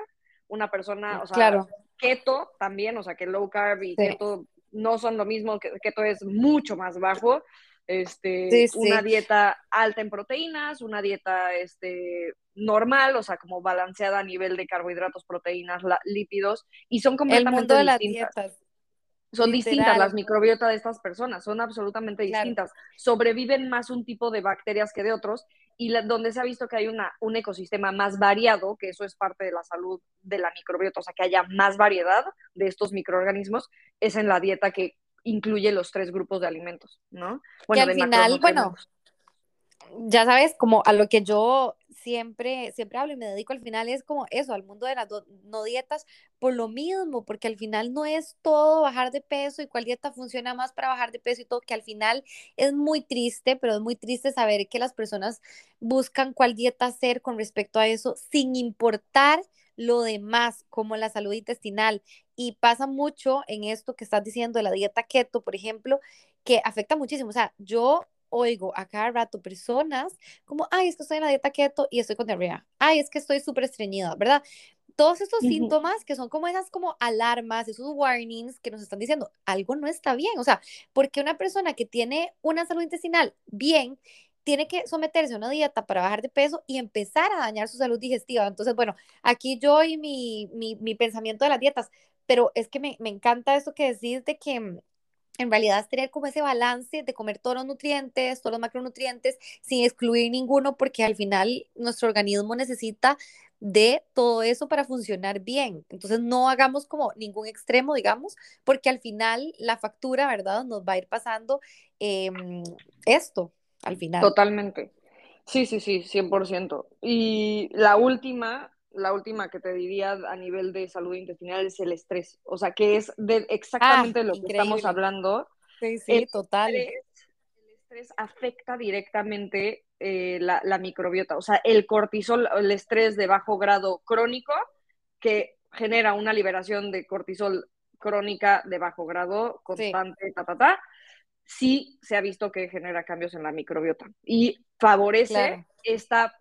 una persona, o sea, keto también, o sea, que low carb y keto no son lo mismo, que keto es mucho más bajo. Este, una dieta alta en proteínas, una dieta este, normal, o sea, como balanceada a nivel de carbohidratos, proteínas, lípidos, y son completamente distintas. Son distintas las microbiotas de estas personas, son absolutamente distintas. Sobreviven más un tipo de bacterias que de otros, y donde se ha visto que hay una, un ecosistema más variado, que eso es parte de la salud de la microbiota, o sea, que haya más variedad de estos microorganismos, es en la dieta que incluye los tres grupos de alimentos, ¿no? Bueno, al final, bueno, ya sabes, como a lo que yo siempre, siempre hablo y me dedico al final es como eso, al mundo de las no dietas, por lo mismo, porque al final no es todo bajar de peso y cuál dieta funciona más para bajar de peso y todo, que al final es muy triste, pero es muy triste saber que las personas buscan cuál dieta hacer con respecto a eso, sin importar lo demás, como la salud intestinal. Y pasa mucho en esto que estás diciendo de la dieta keto, por ejemplo, que afecta muchísimo. O sea, yo oigo a cada rato personas como, ay, es que estoy en la dieta keto y estoy con diarrea, ay, es que estoy súper estreñida, ¿verdad? Todos estos síntomas que son como esas como alarmas, esos warnings que nos están diciendo, algo no está bien, o sea, porque una persona que tiene una salud intestinal bien, tiene que someterse a una dieta para bajar de peso y empezar a dañar su salud digestiva. Entonces, bueno, aquí yo y mi, mi, mi pensamiento de las dietas, pero es que me, me encanta eso que decís de que mm, en realidad es tener como ese balance de comer todos los nutrientes, todos los macronutrientes, sin excluir ninguno, porque al final nuestro organismo necesita de todo eso para funcionar bien. Entonces no hagamos como ningún extremo, digamos, porque al final la factura, ¿verdad? Nos va a ir pasando em, esto al final. Totalmente. Sí, sí, sí, 100%. Y la última, la última que te diría a nivel de salud intestinal es el estrés. O sea, que es de exactamente ah, lo que estamos hablando. Sí, sí, total. el estrés afecta directamente eh, la, la, microbiota. O sea, el cortisol, el estrés de bajo grado crónico, que genera una liberación de cortisol crónica de bajo grado constante, ta, ta, ta, sí se ha visto que genera cambios en la microbiota y favorece esta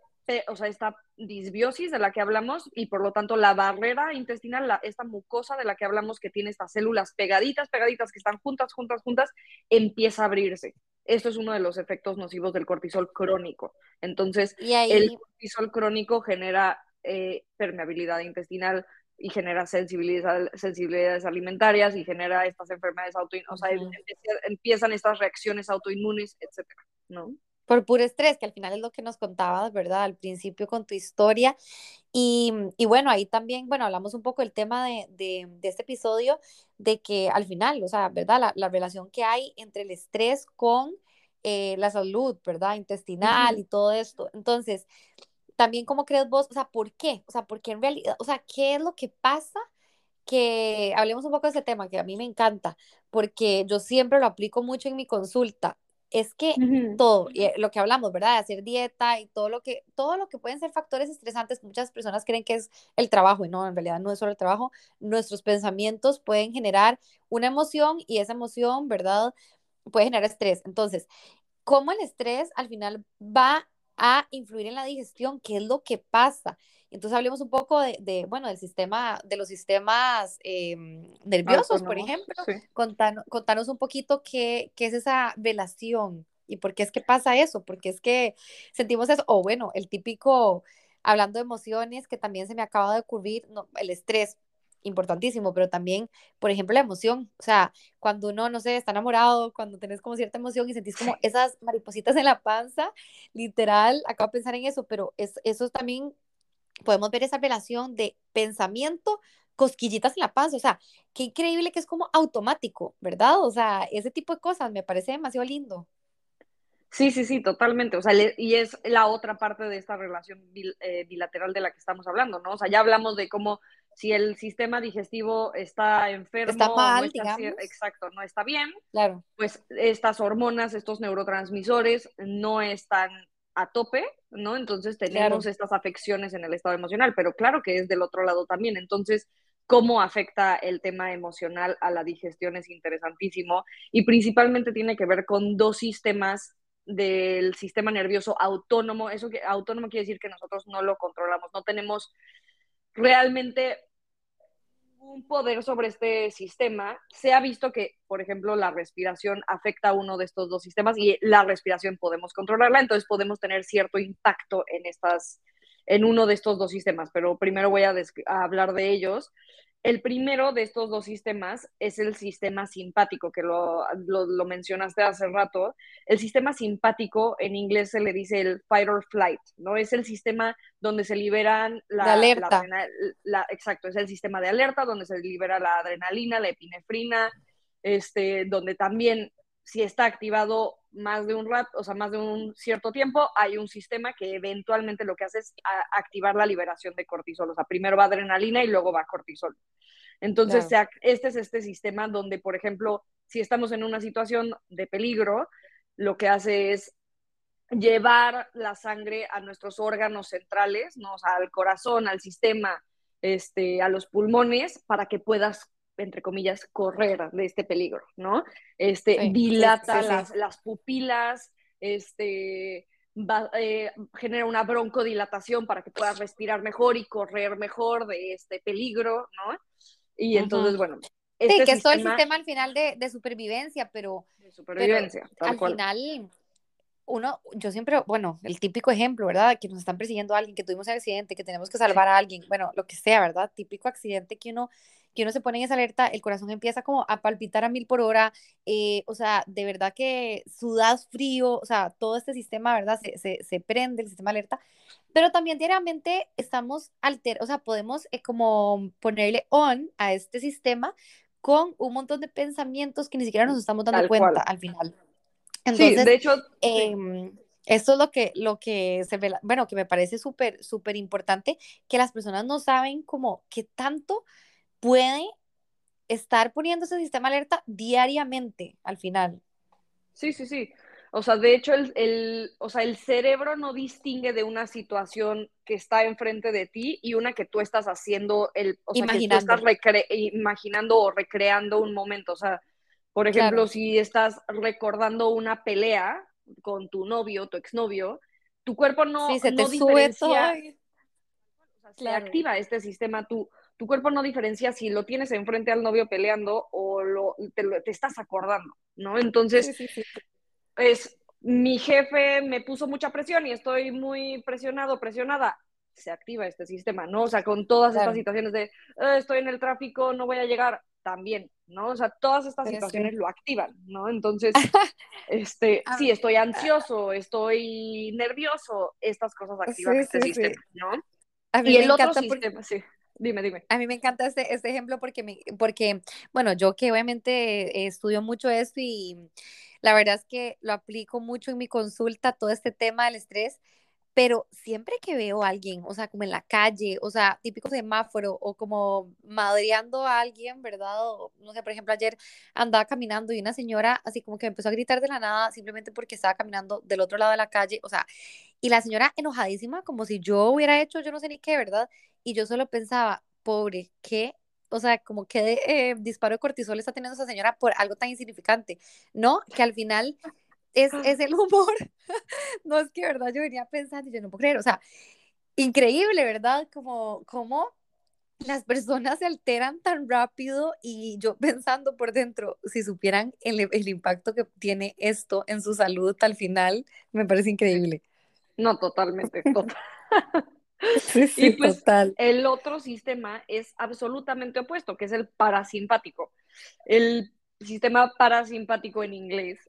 o sea, esta disbiosis de la que hablamos y por lo tanto la barrera intestinal, la, esta mucosa de la que hablamos que tiene estas células pegaditas, pegaditas que están juntas, juntas, juntas, empieza a abrirse. Esto es uno de los efectos nocivos del cortisol crónico. Entonces, el cortisol crónico genera eh, permeabilidad intestinal y genera sensibilidad, sensibilidades alimentarias y genera estas enfermedades autoinmunes, o sea, empiezan estas reacciones autoinmunes, etcétera, ¿no? Por puro estrés, que al final es lo que nos contabas, ¿verdad? Al principio con tu historia. Y, y bueno, ahí también, bueno, hablamos un poco del tema de, de, de este episodio, de que al final, o sea, ¿verdad? La, la relación que hay entre el estrés con eh, la salud, ¿verdad? Intestinal y todo esto. Entonces, también, ¿cómo crees vos? O sea, ¿por qué? O sea, ¿por qué en realidad? O sea, ¿qué es lo que pasa? Que hablemos un poco de ese tema, que a mí me encanta, porque yo siempre lo aplico mucho en mi consulta es que uh -huh. todo, lo que hablamos, ¿verdad? De hacer dieta y todo lo que, todo lo que pueden ser factores estresantes, muchas personas creen que es el trabajo y no, en realidad no es solo el trabajo, nuestros pensamientos pueden generar una emoción y esa emoción, ¿verdad? Puede generar estrés. Entonces, ¿cómo el estrés al final va a influir en la digestión? ¿Qué es lo que pasa? Entonces hablemos un poco de, de bueno, del sistema, de los sistemas eh, nerviosos, por ejemplo. Sí. Contanos, contanos, un poquito qué, qué, es esa relación y por qué es que pasa eso, porque es que sentimos eso, o bueno, el típico, hablando de emociones, que también se me acaba de ocurrir, no, el estrés, importantísimo, pero también, por ejemplo, la emoción, o sea, cuando uno, no sé, está enamorado, cuando tenés como cierta emoción y sentís como (laughs) esas maripositas en la panza, literal, acabo de pensar en eso, pero es, eso también podemos ver esa relación de pensamiento, cosquillitas en la panza, o sea, qué increíble que es como automático, ¿verdad? O sea, ese tipo de cosas me parece demasiado lindo. Sí, sí, sí, totalmente. O sea, y es la otra parte de esta relación bil, eh, bilateral de la que estamos hablando, ¿no? O sea, ya hablamos de cómo si el sistema digestivo está enfermo, está mal, no está, exacto, no está bien, claro. pues estas hormonas, estos neurotransmisores no están a tope, ¿no? Entonces tenemos claro. estas afecciones en el estado emocional, pero claro que es del otro lado también. Entonces, cómo afecta el tema emocional a la digestión es interesantísimo y principalmente tiene que ver con dos sistemas del sistema nervioso autónomo. Eso que autónomo quiere decir que nosotros no lo controlamos, no tenemos realmente un poder sobre este sistema. Se ha visto que, por ejemplo, la respiración afecta a uno de estos dos sistemas y la respiración podemos controlarla, entonces podemos tener cierto impacto en estas en uno de estos dos sistemas, pero primero voy a, a hablar de ellos. El primero de estos dos sistemas es el sistema simpático, que lo, lo, lo, mencionaste hace rato. El sistema simpático en inglés se le dice el fight or flight, ¿no? Es el sistema donde se liberan la, de alerta. La, la, exacto, es el sistema de alerta donde se libera la adrenalina, la epinefrina, este, donde también si está activado más de un rato, o sea, más de un cierto tiempo, hay un sistema que eventualmente lo que hace es activar la liberación de cortisol. O sea, primero va adrenalina y luego va cortisol. Entonces, claro. este es este sistema donde, por ejemplo, si estamos en una situación de peligro, lo que hace es llevar la sangre a nuestros órganos centrales, ¿no? o sea, al corazón, al sistema, este, a los pulmones, para que puedas entre comillas, correr de este peligro, ¿no? Este, sí, dilata sí, sí, las, las, pupilas, este, va, eh, genera una broncodilatación para que puedas respirar mejor y correr mejor de este peligro, ¿no? Y entonces, uh -huh. bueno. Este sí, que es todo el sistema al final de, de supervivencia, pero, de supervivencia, pero al cual. final uno, yo siempre, bueno, el típico ejemplo, ¿verdad? Que nos están persiguiendo a alguien, que tuvimos un accidente, que tenemos que salvar a alguien, bueno, lo que sea, ¿verdad? Típico accidente que uno que uno se pone en esa alerta, el corazón empieza como a palpitar a mil por hora, eh, o sea, de verdad que sudas frío, o sea, todo este sistema, ¿verdad? Se, se, se prende el sistema alerta, pero también diariamente estamos alter, o sea, podemos eh, como ponerle on a este sistema con un montón de pensamientos que ni siquiera nos estamos dando Tal cuenta cual. al final. Entonces, sí, de hecho, eh, sí. esto es lo que, lo que se ve, bueno, que me parece súper, súper importante, que las personas no saben como qué tanto puede estar poniendo ese sistema alerta diariamente al final. Sí, sí, sí. O sea, de hecho, el, el, o sea, el cerebro no distingue de una situación que está enfrente de ti y una que tú estás haciendo, el, o sea, imaginando. que tú estás imaginando o recreando un momento. O sea, por ejemplo, claro. si estás recordando una pelea con tu novio, tu exnovio, tu cuerpo no, sí, se no te diferencia. Sube todo. O sea, claro. se activa este sistema, tu, tu cuerpo no diferencia si lo tienes enfrente al novio peleando o lo, te, te estás acordando, ¿no? Entonces, sí, sí, sí. es mi jefe me puso mucha presión y estoy muy presionado, presionada. Se activa este sistema, ¿no? O sea, con todas claro. estas situaciones de eh, estoy en el tráfico, no voy a llegar, también ¿no? O sea, todas estas situaciones lo activan, ¿no? Entonces, (laughs) este, sí, estoy ansioso, estoy nervioso, estas cosas activan este sistema, ¿no? y el otro sistema, sí. Dime, dime. A mí me encanta este, este ejemplo porque, me, porque, bueno, yo que obviamente estudio mucho esto y la verdad es que lo aplico mucho en mi consulta, todo este tema del estrés, pero siempre que veo a alguien, o sea, como en la calle, o sea, típico semáforo, o como madreando a alguien, ¿verdad? no sé, por ejemplo, ayer andaba caminando y una señora así como que empezó a gritar de la nada simplemente porque estaba caminando del otro lado de la calle, o sea, y la señora enojadísima, como si yo hubiera hecho yo no sé ni qué, ¿verdad? Y yo solo pensaba, pobre, ¿qué? O sea, como que eh, disparo de cortisol está teniendo esa señora por algo tan insignificante, ¿no? Que al final es, es el humor. (laughs) no es que, ¿verdad? Yo venía pensando y yo no puedo creer, o sea, increíble, ¿verdad? Como, como las personas se alteran tan rápido y yo pensando por dentro, si supieran el, el impacto que tiene esto en su salud al final, me parece increíble. No, totalmente, (laughs) total. Sí, sí, y pues total. el otro sistema es absolutamente opuesto, que es el parasimpático. El sistema parasimpático en inglés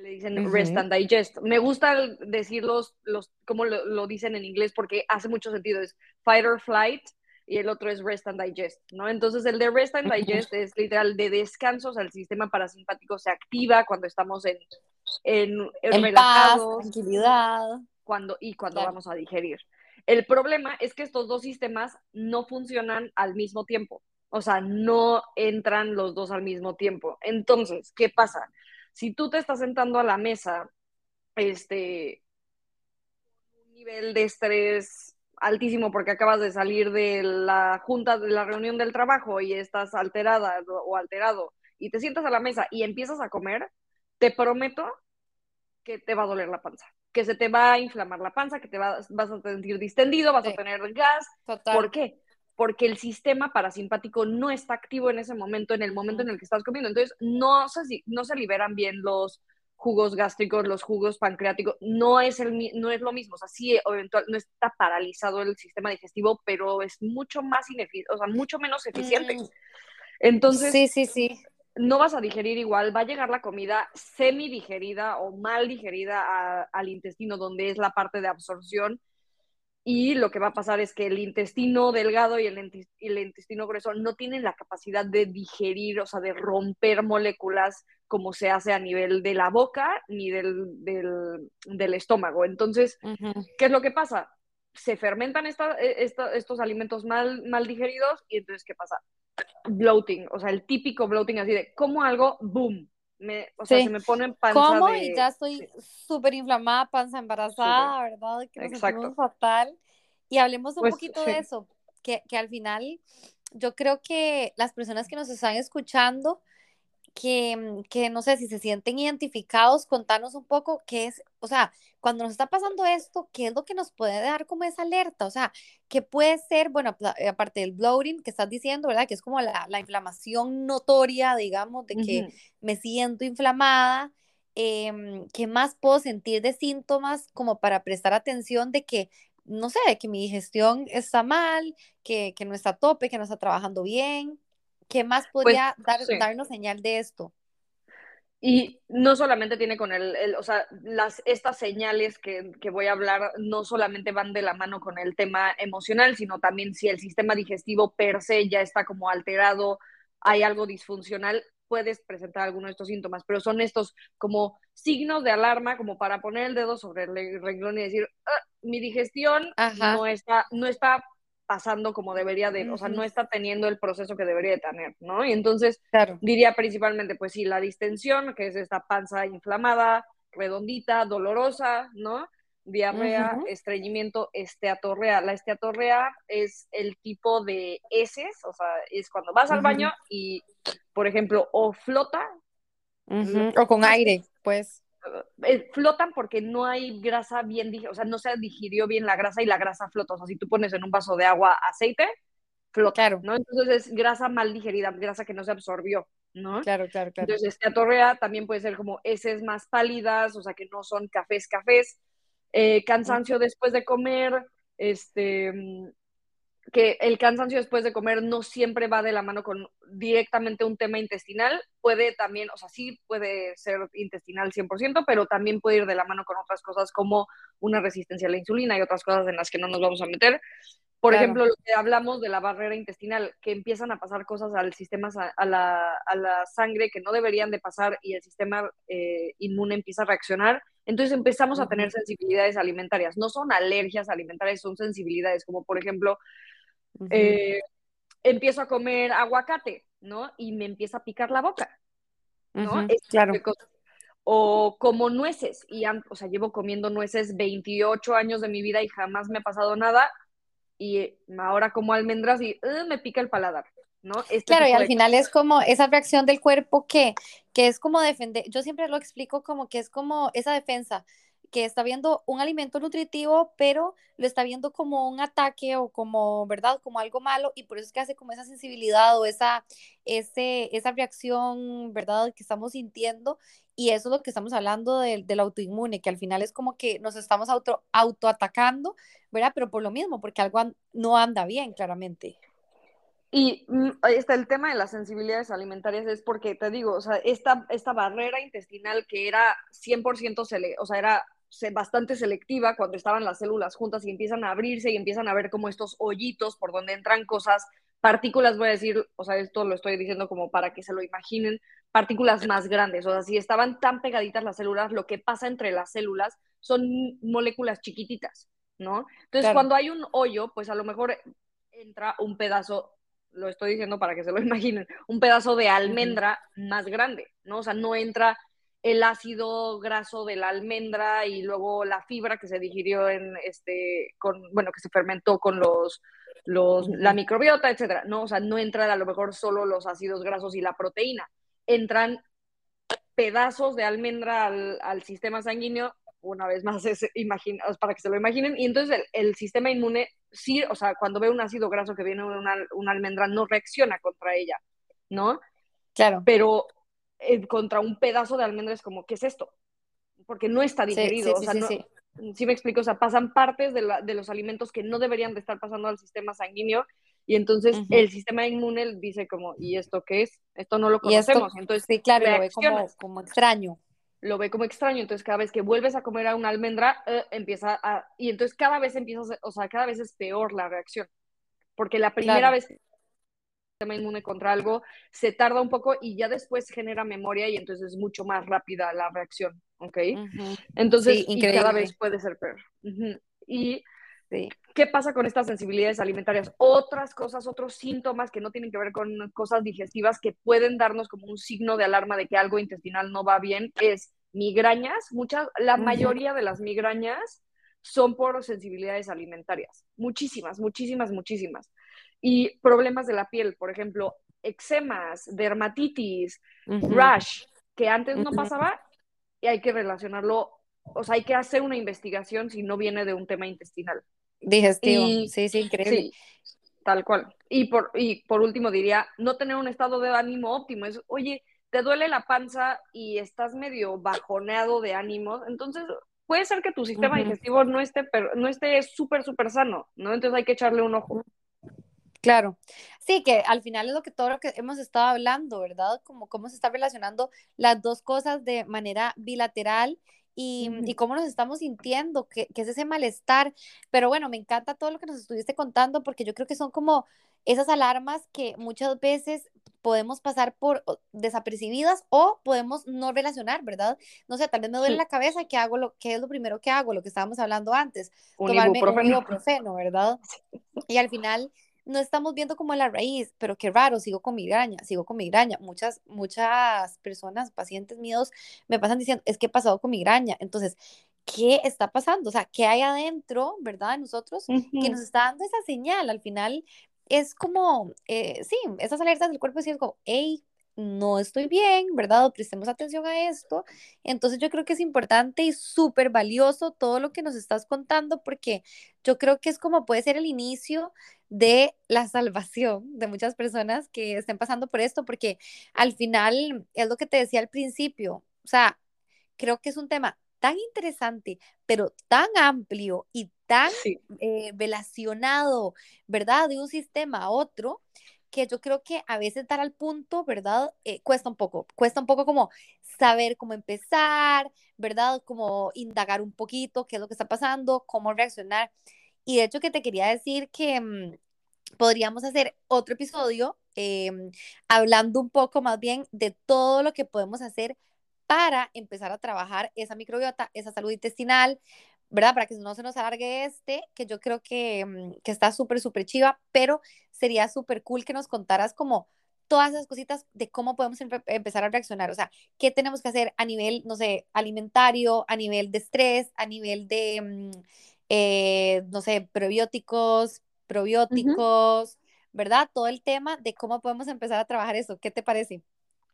le dicen rest and digest. Me gusta decirlos los, como lo, dicen en inglés porque hace mucho sentido. Es fight or flight y el otro es rest and digest, ¿no? Entonces el de rest and digest es literal de descanso, o sea, el sistema parasimpático se activa cuando estamos en, en, relajados, tranquilidad. Cuando, y cuando vamos a digerir. El problema es que estos dos sistemas no funcionan al mismo tiempo. O sea, no entran los dos al mismo tiempo. Entonces, ¿qué pasa? si tú te estás sentando a la mesa, este, un nivel de estrés altísimo porque acabas de salir de la junta, de la reunión del trabajo y estás alterada o alterado y te sientas a la mesa y empiezas a comer, te prometo que te va a doler la panza, que se te va a inflamar la panza, que te vas, vas a sentir distendido, vas a tener gas. ¿Por qué? porque el sistema parasimpático no está activo en ese momento, en el momento en el que estás comiendo. Entonces, no se, no se liberan bien los jugos gástricos, los jugos pancreáticos, no es, el, no es lo mismo. O sea, sí, eventual, no está paralizado el sistema digestivo, pero es mucho más ineficiente, o sea, mucho menos eficiente. Mm. Entonces, sí, sí, sí. No vas a digerir igual, va a llegar la comida semi digerida o mal digerida al intestino, donde es la parte de absorción, y lo que va a pasar es que el intestino delgado y el, intestino grueso no tienen la capacidad de digerir, o sea, de romper moléculas como se hace a nivel de la boca ni del, estómago. Entonces, ¿qué es lo que pasa? Se fermentan e, estos alimentos mal, mal digeridos y entonces, ¿qué pasa? Bloating, o sea, el típico bloating así de como algo, boom, me, o sea, se me pone en panza ¿Cómo? Y ya estoy súper inflamada, panza embarazada, ¿verdad? Que nos Exacto. fatal. Y hablemos un pues, poquito de eso, que, que al final yo creo que las personas que nos están escuchando, que, mm, que, no sé si se sienten identificados, contanos un poco qué es, o sea, cuando nos está pasando esto, qué es lo que nos puede dar como esa alerta, o sea, qué puede ser, bueno, eh, aparte del bloating que estás diciendo, ¿verdad? Que es como la, la inflamación notoria, digamos, de que me siento inflamada. Em, ¿Qué más puedo sentir de síntomas como para prestar atención de que no sé, que mi digestión está mal, que, que no está a tope, que no está trabajando bien. ¿Qué más pues, podría dar, darnos señal de esto? Y no solamente tiene con el, o sea, las, estas señales que, que, voy a hablar no solamente van de la mano con el tema emocional, sino también si el sistema digestivo per se ya está como alterado, hay algo disfuncional, puedes presentar alguno de estos síntomas, pero son estos como signos de alarma, como para poner el dedo sobre el renglón y decir, ah, mi digestión no está, no está pasando como debería de, o sea, no está teniendo el proceso que debería de tener, ¿no? Y entonces diría principalmente, pues sí, la distensión, que es esta panza inflamada, redondita, dolorosa, ¿no? Diarrea, estreñimiento, esteatorrea. La esteatorrea es el tipo de heces, o sea, es cuando vas al baño y, por ejemplo, o flota. O con aire, pues. Eh, flotan porque no hay grasa bien, o sea, no se digirió bien la grasa y la grasa flota. O sea, si tú pones en un vaso de agua aceite, flota, claro. ¿no? Entonces es grasa mal digerida, grasa que no se absorbió, ¿no? Claro, claro, claro. Entonces, esta torrea también puede ser como heces más pálidas, o sea, que no son cafés, cafés, eh, cansancio después de comer, este, que el cansancio después de comer no siempre va de la mano con directamente un tema intestinal, puede también, o sea, sí puede ser intestinal 100%, pero también puede ir de la mano con otras cosas como una resistencia a la insulina y otras cosas en las que no nos vamos a meter. Por claro. ejemplo, lo que hablamos de la barrera intestinal, que empiezan a pasar cosas al sistema, a la, a la sangre que no deberían de pasar y el sistema eh, inmune empieza a reaccionar. Entonces empezamos a tener sensibilidades alimentarias. No son alergias alimentarias, son sensibilidades, como por ejemplo, uh -huh. eh, empiezo a comer aguacate, ¿no? Y me empieza a picar la boca, ¿no? Uh -huh, claro. O como nueces, y o sea, llevo comiendo nueces 28 años de mi vida y jamás me ha pasado nada, y ahora como almendras y uh, me pica el paladar. ¿no? Este claro, y al de... final es como esa reacción del cuerpo que, que es como defender, yo siempre lo explico como que es como esa defensa, que está viendo un alimento nutritivo, pero lo está viendo como un ataque o como, ¿verdad? Como algo malo y por eso es que hace como esa sensibilidad o esa, ese, esa reacción, ¿verdad? Que estamos sintiendo y eso es lo que estamos hablando del, del autoinmune, que al final es como que nos estamos auto, autoatacando, ¿verdad? Pero por lo mismo, porque algo no anda bien, claramente. Y está el tema de las sensibilidades alimentarias, es porque te digo, o sea, esta, esta barrera intestinal que era 100%, sele o sea, era bastante selectiva cuando estaban las células juntas y empiezan a abrirse y empiezan a ver como estos hoyitos por donde entran cosas, partículas, voy a decir, o sea, esto lo estoy diciendo como para que se lo imaginen, partículas más grandes, o sea, si estaban tan pegaditas las células, lo que pasa entre las células son moléculas chiquititas, ¿no? Entonces, claro. cuando hay un hoyo, pues a lo mejor entra un pedazo lo estoy diciendo para que se lo (laughs) imaginen, un pedazo de almendra uh -huh. más grande, ¿no? O sea, no entra el ácido graso de la almendra y luego la fibra que se digirió en este, con, bueno, que se fermentó con los, los, la microbiota, etcétera, ¿no? O sea, no entran a lo mejor solo los ácidos grasos y la proteína, entran pedazos de almendra al, al sistema sanguíneo una vez más, (laughs) es, imagina, para que se lo imaginen, y entonces el, el, sistema inmune, sí, o sea, cuando ve un ácido graso que viene de una, una, almendra, no reacciona contra ella, ¿no? Claro. Pero eh, contra un pedazo de almendra es como, ¿qué es esto? Porque no está digerido, sí, sí, o sea, sí, no, sí, me explico, o sea, pasan partes de, la, de, los alimentos que no deberían de estar pasando al sistema sanguíneo, y entonces uh -huh. el sistema inmune dice como, ¿y esto qué es? Esto no lo conocemos, esto, entonces sí, claro, lo ve como, como extraño lo ve como extraño, entonces cada vez que vuelves a comer a una almendra, eh, empieza a, y entonces cada vez empieza, o sea, cada vez es peor la reacción, porque la primera claro. vez que sistema inmune contra algo se tarda un poco y ya después genera memoria y entonces es mucho más rápida la reacción, ¿ok? Uh -huh. Entonces, sí, y cada vez puede ser peor. Uh -huh. Y Sí. ¿Qué pasa con estas sensibilidades alimentarias? Otras cosas, otros síntomas que no tienen que ver con cosas digestivas que pueden darnos como un signo de alarma de que algo intestinal no va bien es migrañas. Muchas, la uh -huh. mayoría de las migrañas son por sensibilidades alimentarias. Muchísimas, muchísimas, muchísimas. Y problemas de la piel, por ejemplo, eczemas, dermatitis, uh -huh. rash, que antes no pasaba y hay que relacionarlo, o sea, hay que hacer una investigación si no viene de un tema intestinal. Digestivo, y, sí, sí, increíble. Sí, tal cual. Y por, y por último diría, no tener un estado de ánimo óptimo. Es, oye, te duele la panza y estás medio bajoneado de ánimo, entonces puede ser que tu sistema uh -huh. digestivo no esté no esté súper, súper sano, ¿no? Entonces hay que echarle un ojo. Claro, sí, que al final es lo que todo lo que hemos estado hablando, ¿verdad? Como cómo se está relacionando las dos cosas de manera bilateral y, mm. y, cómo nos estamos sintiendo, que, que, es ese malestar. Pero bueno, me encanta todo lo que nos estuviste contando porque yo creo que son como esas alarmas que muchas veces podemos pasar por desapercibidas o podemos no relacionar, ¿verdad? No sé, tal vez me duele sí. la cabeza, ¿qué hago? Lo, ¿Qué es lo primero que hago? Lo que estábamos hablando antes, un tomarme ibuprofeno. un ibuprofeno, ¿verdad? (laughs) Y al final no estamos viendo como la raíz, pero qué raro, sigo con migraña, sigo con migraña. Muchas, muchas personas, pacientes míos, me pasan diciendo, es que he pasado con migraña. Entonces, ¿qué está pasando? O sea, ¿qué hay adentro, verdad, de nosotros uh -huh. que nos está dando esa señal? Al final es como, eh, sí, esas alertas del cuerpo es como, hey, no estoy bien, ¿verdad? Prestemos atención a esto. Entonces yo creo que es importante y súper valioso todo lo que nos estás contando porque yo creo que es como puede ser el inicio de la salvación de muchas personas que estén pasando por esto porque al final es lo que te decía al principio, o sea, creo que es un tema tan interesante, pero tan amplio y tan Sí. eh, relacionado, ¿verdad? De un sistema a otro, que yo creo que a veces dar al punto, ¿verdad? Eh, cuesta un poco, cuesta un poco como saber cómo empezar, ¿verdad? Como indagar un poquito qué es lo que está pasando, cómo reaccionar. Y de hecho que te quería decir que mm, podríamos hacer otro episodio eh, hablando un poco más bien de todo lo que podemos hacer para empezar a trabajar esa microbiota, esa salud intestinal, ¿verdad? Para que no se nos alargue este, que yo creo que, mm, que está súper, súper chiva, pero sería súper cool que nos contaras como todas esas cositas de cómo podemos empe empezar a reaccionar, o sea, qué tenemos que hacer a nivel, no sé, alimentario, a nivel de estrés, a nivel de, mm, eh, no sé, prebióticos, probióticos, uh -huh. ¿verdad? Todo el tema de cómo podemos empezar a trabajar eso. ¿Qué te parece?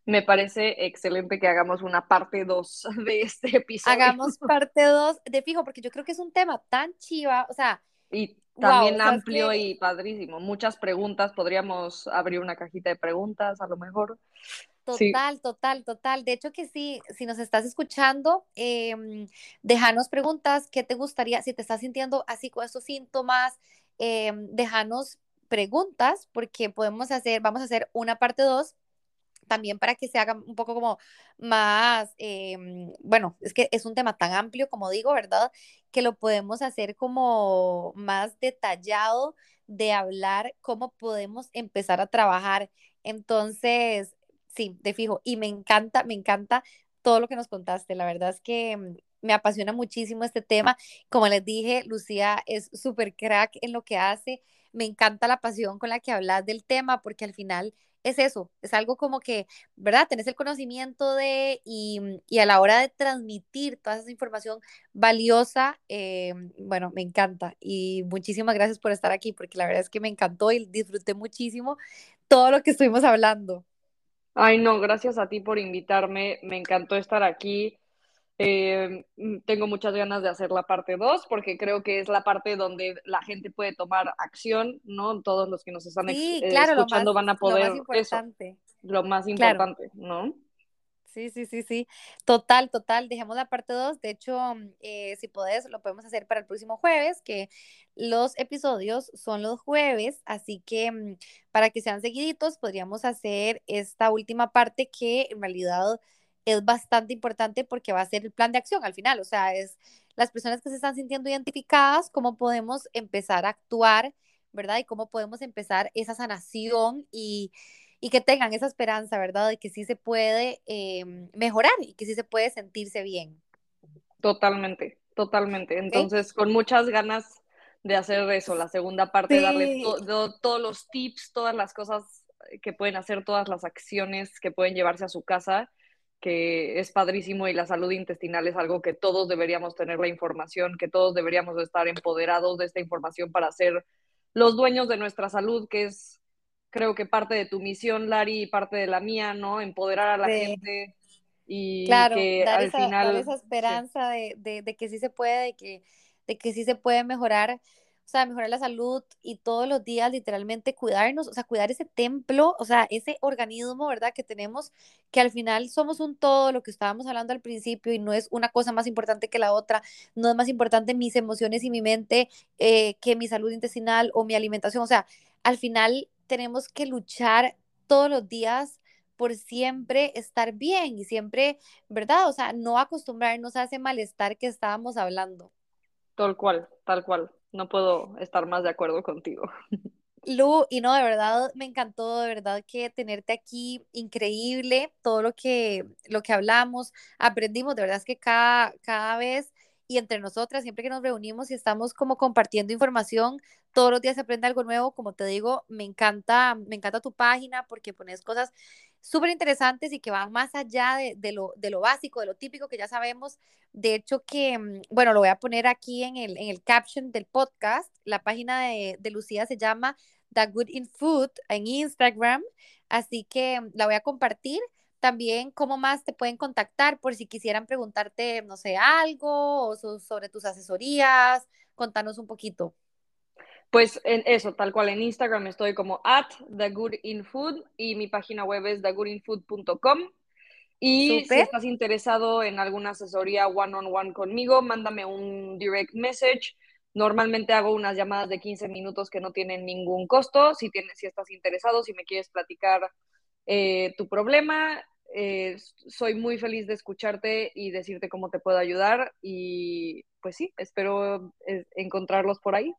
Me parece excelente que hagamos una parte 2 (laughs) de este episodio. Hagamos parte 2 de fijo, porque yo creo que es un tema tan chiva, o sea. Y también wow, amplio o sea, es que... y padrísimo. Muchas preguntas, podríamos abrir una cajita de preguntas a lo mejor. Total, sí. total, total. De hecho que sí, si nos estás escuchando, eh, déjanos preguntas, ¿qué te gustaría? Si te estás sintiendo así con estos síntomas, eh, déjanos preguntas, porque podemos hacer, vamos a hacer una parte 2 también para que se haga un poco como más, eh, bueno, es que es un tema tan amplio, como digo, ¿verdad? Que lo podemos hacer como más detallado de hablar cómo podemos empezar a trabajar. Entonces, sí, de fijo, y me encanta, me encanta todo lo que nos contaste. La verdad es que mm, me apasiona muchísimo este tema. Como les dije, Lucía es súper crack en lo que hace. Me encanta la pasión con la que hablas del tema, porque al final es eso, es algo como que, ¿verdad? Tenés el conocimiento de y, y a la hora de transmitir toda esa información valiosa, eh, bueno, me encanta y muchísimas gracias por estar aquí porque la verdad es que me encantó y disfruté muchísimo todo lo que estuvimos hablando. Ay, no, gracias a ti por invitarme, me encantó estar aquí. Eh, tengo muchas ganas de hacer la parte 2 porque creo que es la parte donde la gente puede tomar acción, ¿no? Todos los que nos están sí, claro, escuchando más, van a poder lo más importante. eso, lo más importante, claro. ¿no? Sí, sí, sí, sí. Total, total. Dejemos la parte 2. De hecho, eh, si podés, lo podemos hacer para el próximo jueves, que los episodios son los jueves, así que mm, para que sean seguiditos, podríamos hacer esta última parte que en realidad es bastante importante porque va a ser el plan de acción al final, o sea, es las personas que se están sintiendo identificadas, cómo podemos empezar a actuar, ¿verdad? Y cómo podemos empezar esa sanación y, y que tengan esa esperanza, ¿verdad? De que sí se puede eh, mejorar y que sí se puede sentirse bien. Totalmente, totalmente. Entonces, con muchas ganas de hacer eso, la segunda parte, sí. darle to to todos los tips, todas las cosas que pueden hacer, todas las acciones que pueden llevarse a su casa que es padrísimo y la salud intestinal es algo que todos deberíamos tener la información, que todos deberíamos estar empoderados de esta información para ser los dueños de nuestra salud, que es creo que parte de tu misión, Lari, y parte de la mía, ¿no? Empoderar a la sí. gente y claro, que dar al esa, final... Dar esa esperanza sí. de, de, de, que sí se puede, de que, de que sí se puede mejorar sea, mejorar la salud y todos los días literalmente cuidarnos, o sea, cuidar ese templo, o sea, ese organismo, ¿verdad? Que tenemos, que al final somos un todo, lo que estábamos hablando al principio, y no es una cosa más importante que la otra, no es más importante mis emociones y mi mente eh, que mi salud intestinal o mi alimentación, o sea, al final tenemos que luchar todos los días por siempre estar bien y siempre, ¿verdad? O sea, no acostumbrarnos a ese malestar que estábamos hablando. Tal cual, tal cual no puedo estar más de acuerdo contigo. Lu, y no, de verdad me encantó, de verdad que tenerte aquí, increíble, todo lo que, lo que hablamos, aprendimos, de verdad es que cada, cada vez y entre nosotras, siempre que nos reunimos y estamos como compartiendo información, todos los días se aprende algo nuevo, como te digo, me encanta, me encanta tu página porque pones cosas súper interesantes y que van más allá de, de, lo, de lo básico, de lo típico que ya sabemos. De hecho que, mm, bueno, lo voy a poner aquí en el, en el caption del podcast. La página de, de Lucía se llama The Good in Food en Instagram, así que mm, la voy a compartir. También, ¿cómo más te pueden contactar por si quisieran preguntarte, no sé, algo o so, sobre tus asesorías? Contanos un poquito. Pues en eso, tal cual en Instagram estoy como at thegoodinfood y mi página web es thegoodinfood.com. Y si estás interesado en alguna asesoría one-on-one conmigo, mándame un direct message. Normalmente hago unas llamadas de 15 minutos que no tienen ningún costo. Si, tienes, si estás interesado, si me quieres platicar eh, tu problema, eh, soy muy feliz de escucharte y decirte cómo te puedo ayudar. Y pues sí, espero eh, encontrarlos por ahí.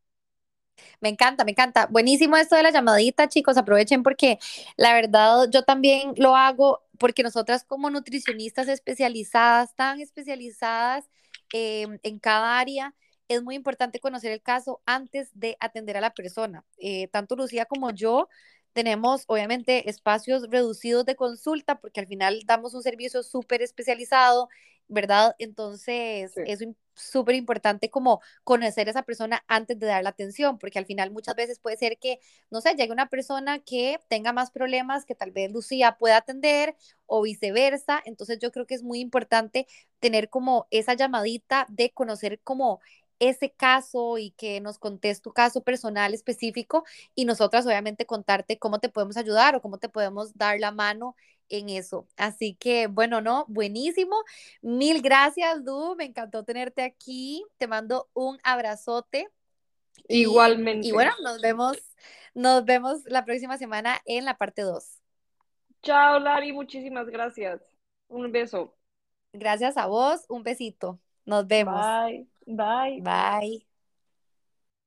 Me encanta, me encanta. Buenísimo esto de la llamadita, chicos. Aprovechen porque la verdad yo también lo hago porque nosotras como nutricionistas especializadas, tan especializadas em, en cada área, es muy importante conocer el caso antes de atender a la persona. Eh, tanto Lucía como yo tenemos obviamente espacios reducidos de consulta porque al final damos un servicio súper especializado, ¿verdad? Entonces es súper importante como conocer a esa persona antes de dar la atención, porque al final muchas veces puede ser que, no sé, llegue una persona que tenga más problemas que tal vez Lucía pueda atender o viceversa. Entonces yo creo que es muy importante tener como esa llamadita de conocer como ese caso y que nos contes tu caso personal específico y nosotras obviamente contarte cómo te podemos ayudar o cómo te podemos dar la mano en eso. Así que, bueno, no, buenísimo. Mil gracias, Du. Me encantó tenerte aquí. Te mando un abrazote. Igualmente. Y, bueno, nos vemos, nos vemos la próxima semana en la parte 2. Chao, Lari. Muchísimas gracias. Un beso. Gracias a vos. Un besito. Nos vemos. Bye. Bye. Bye.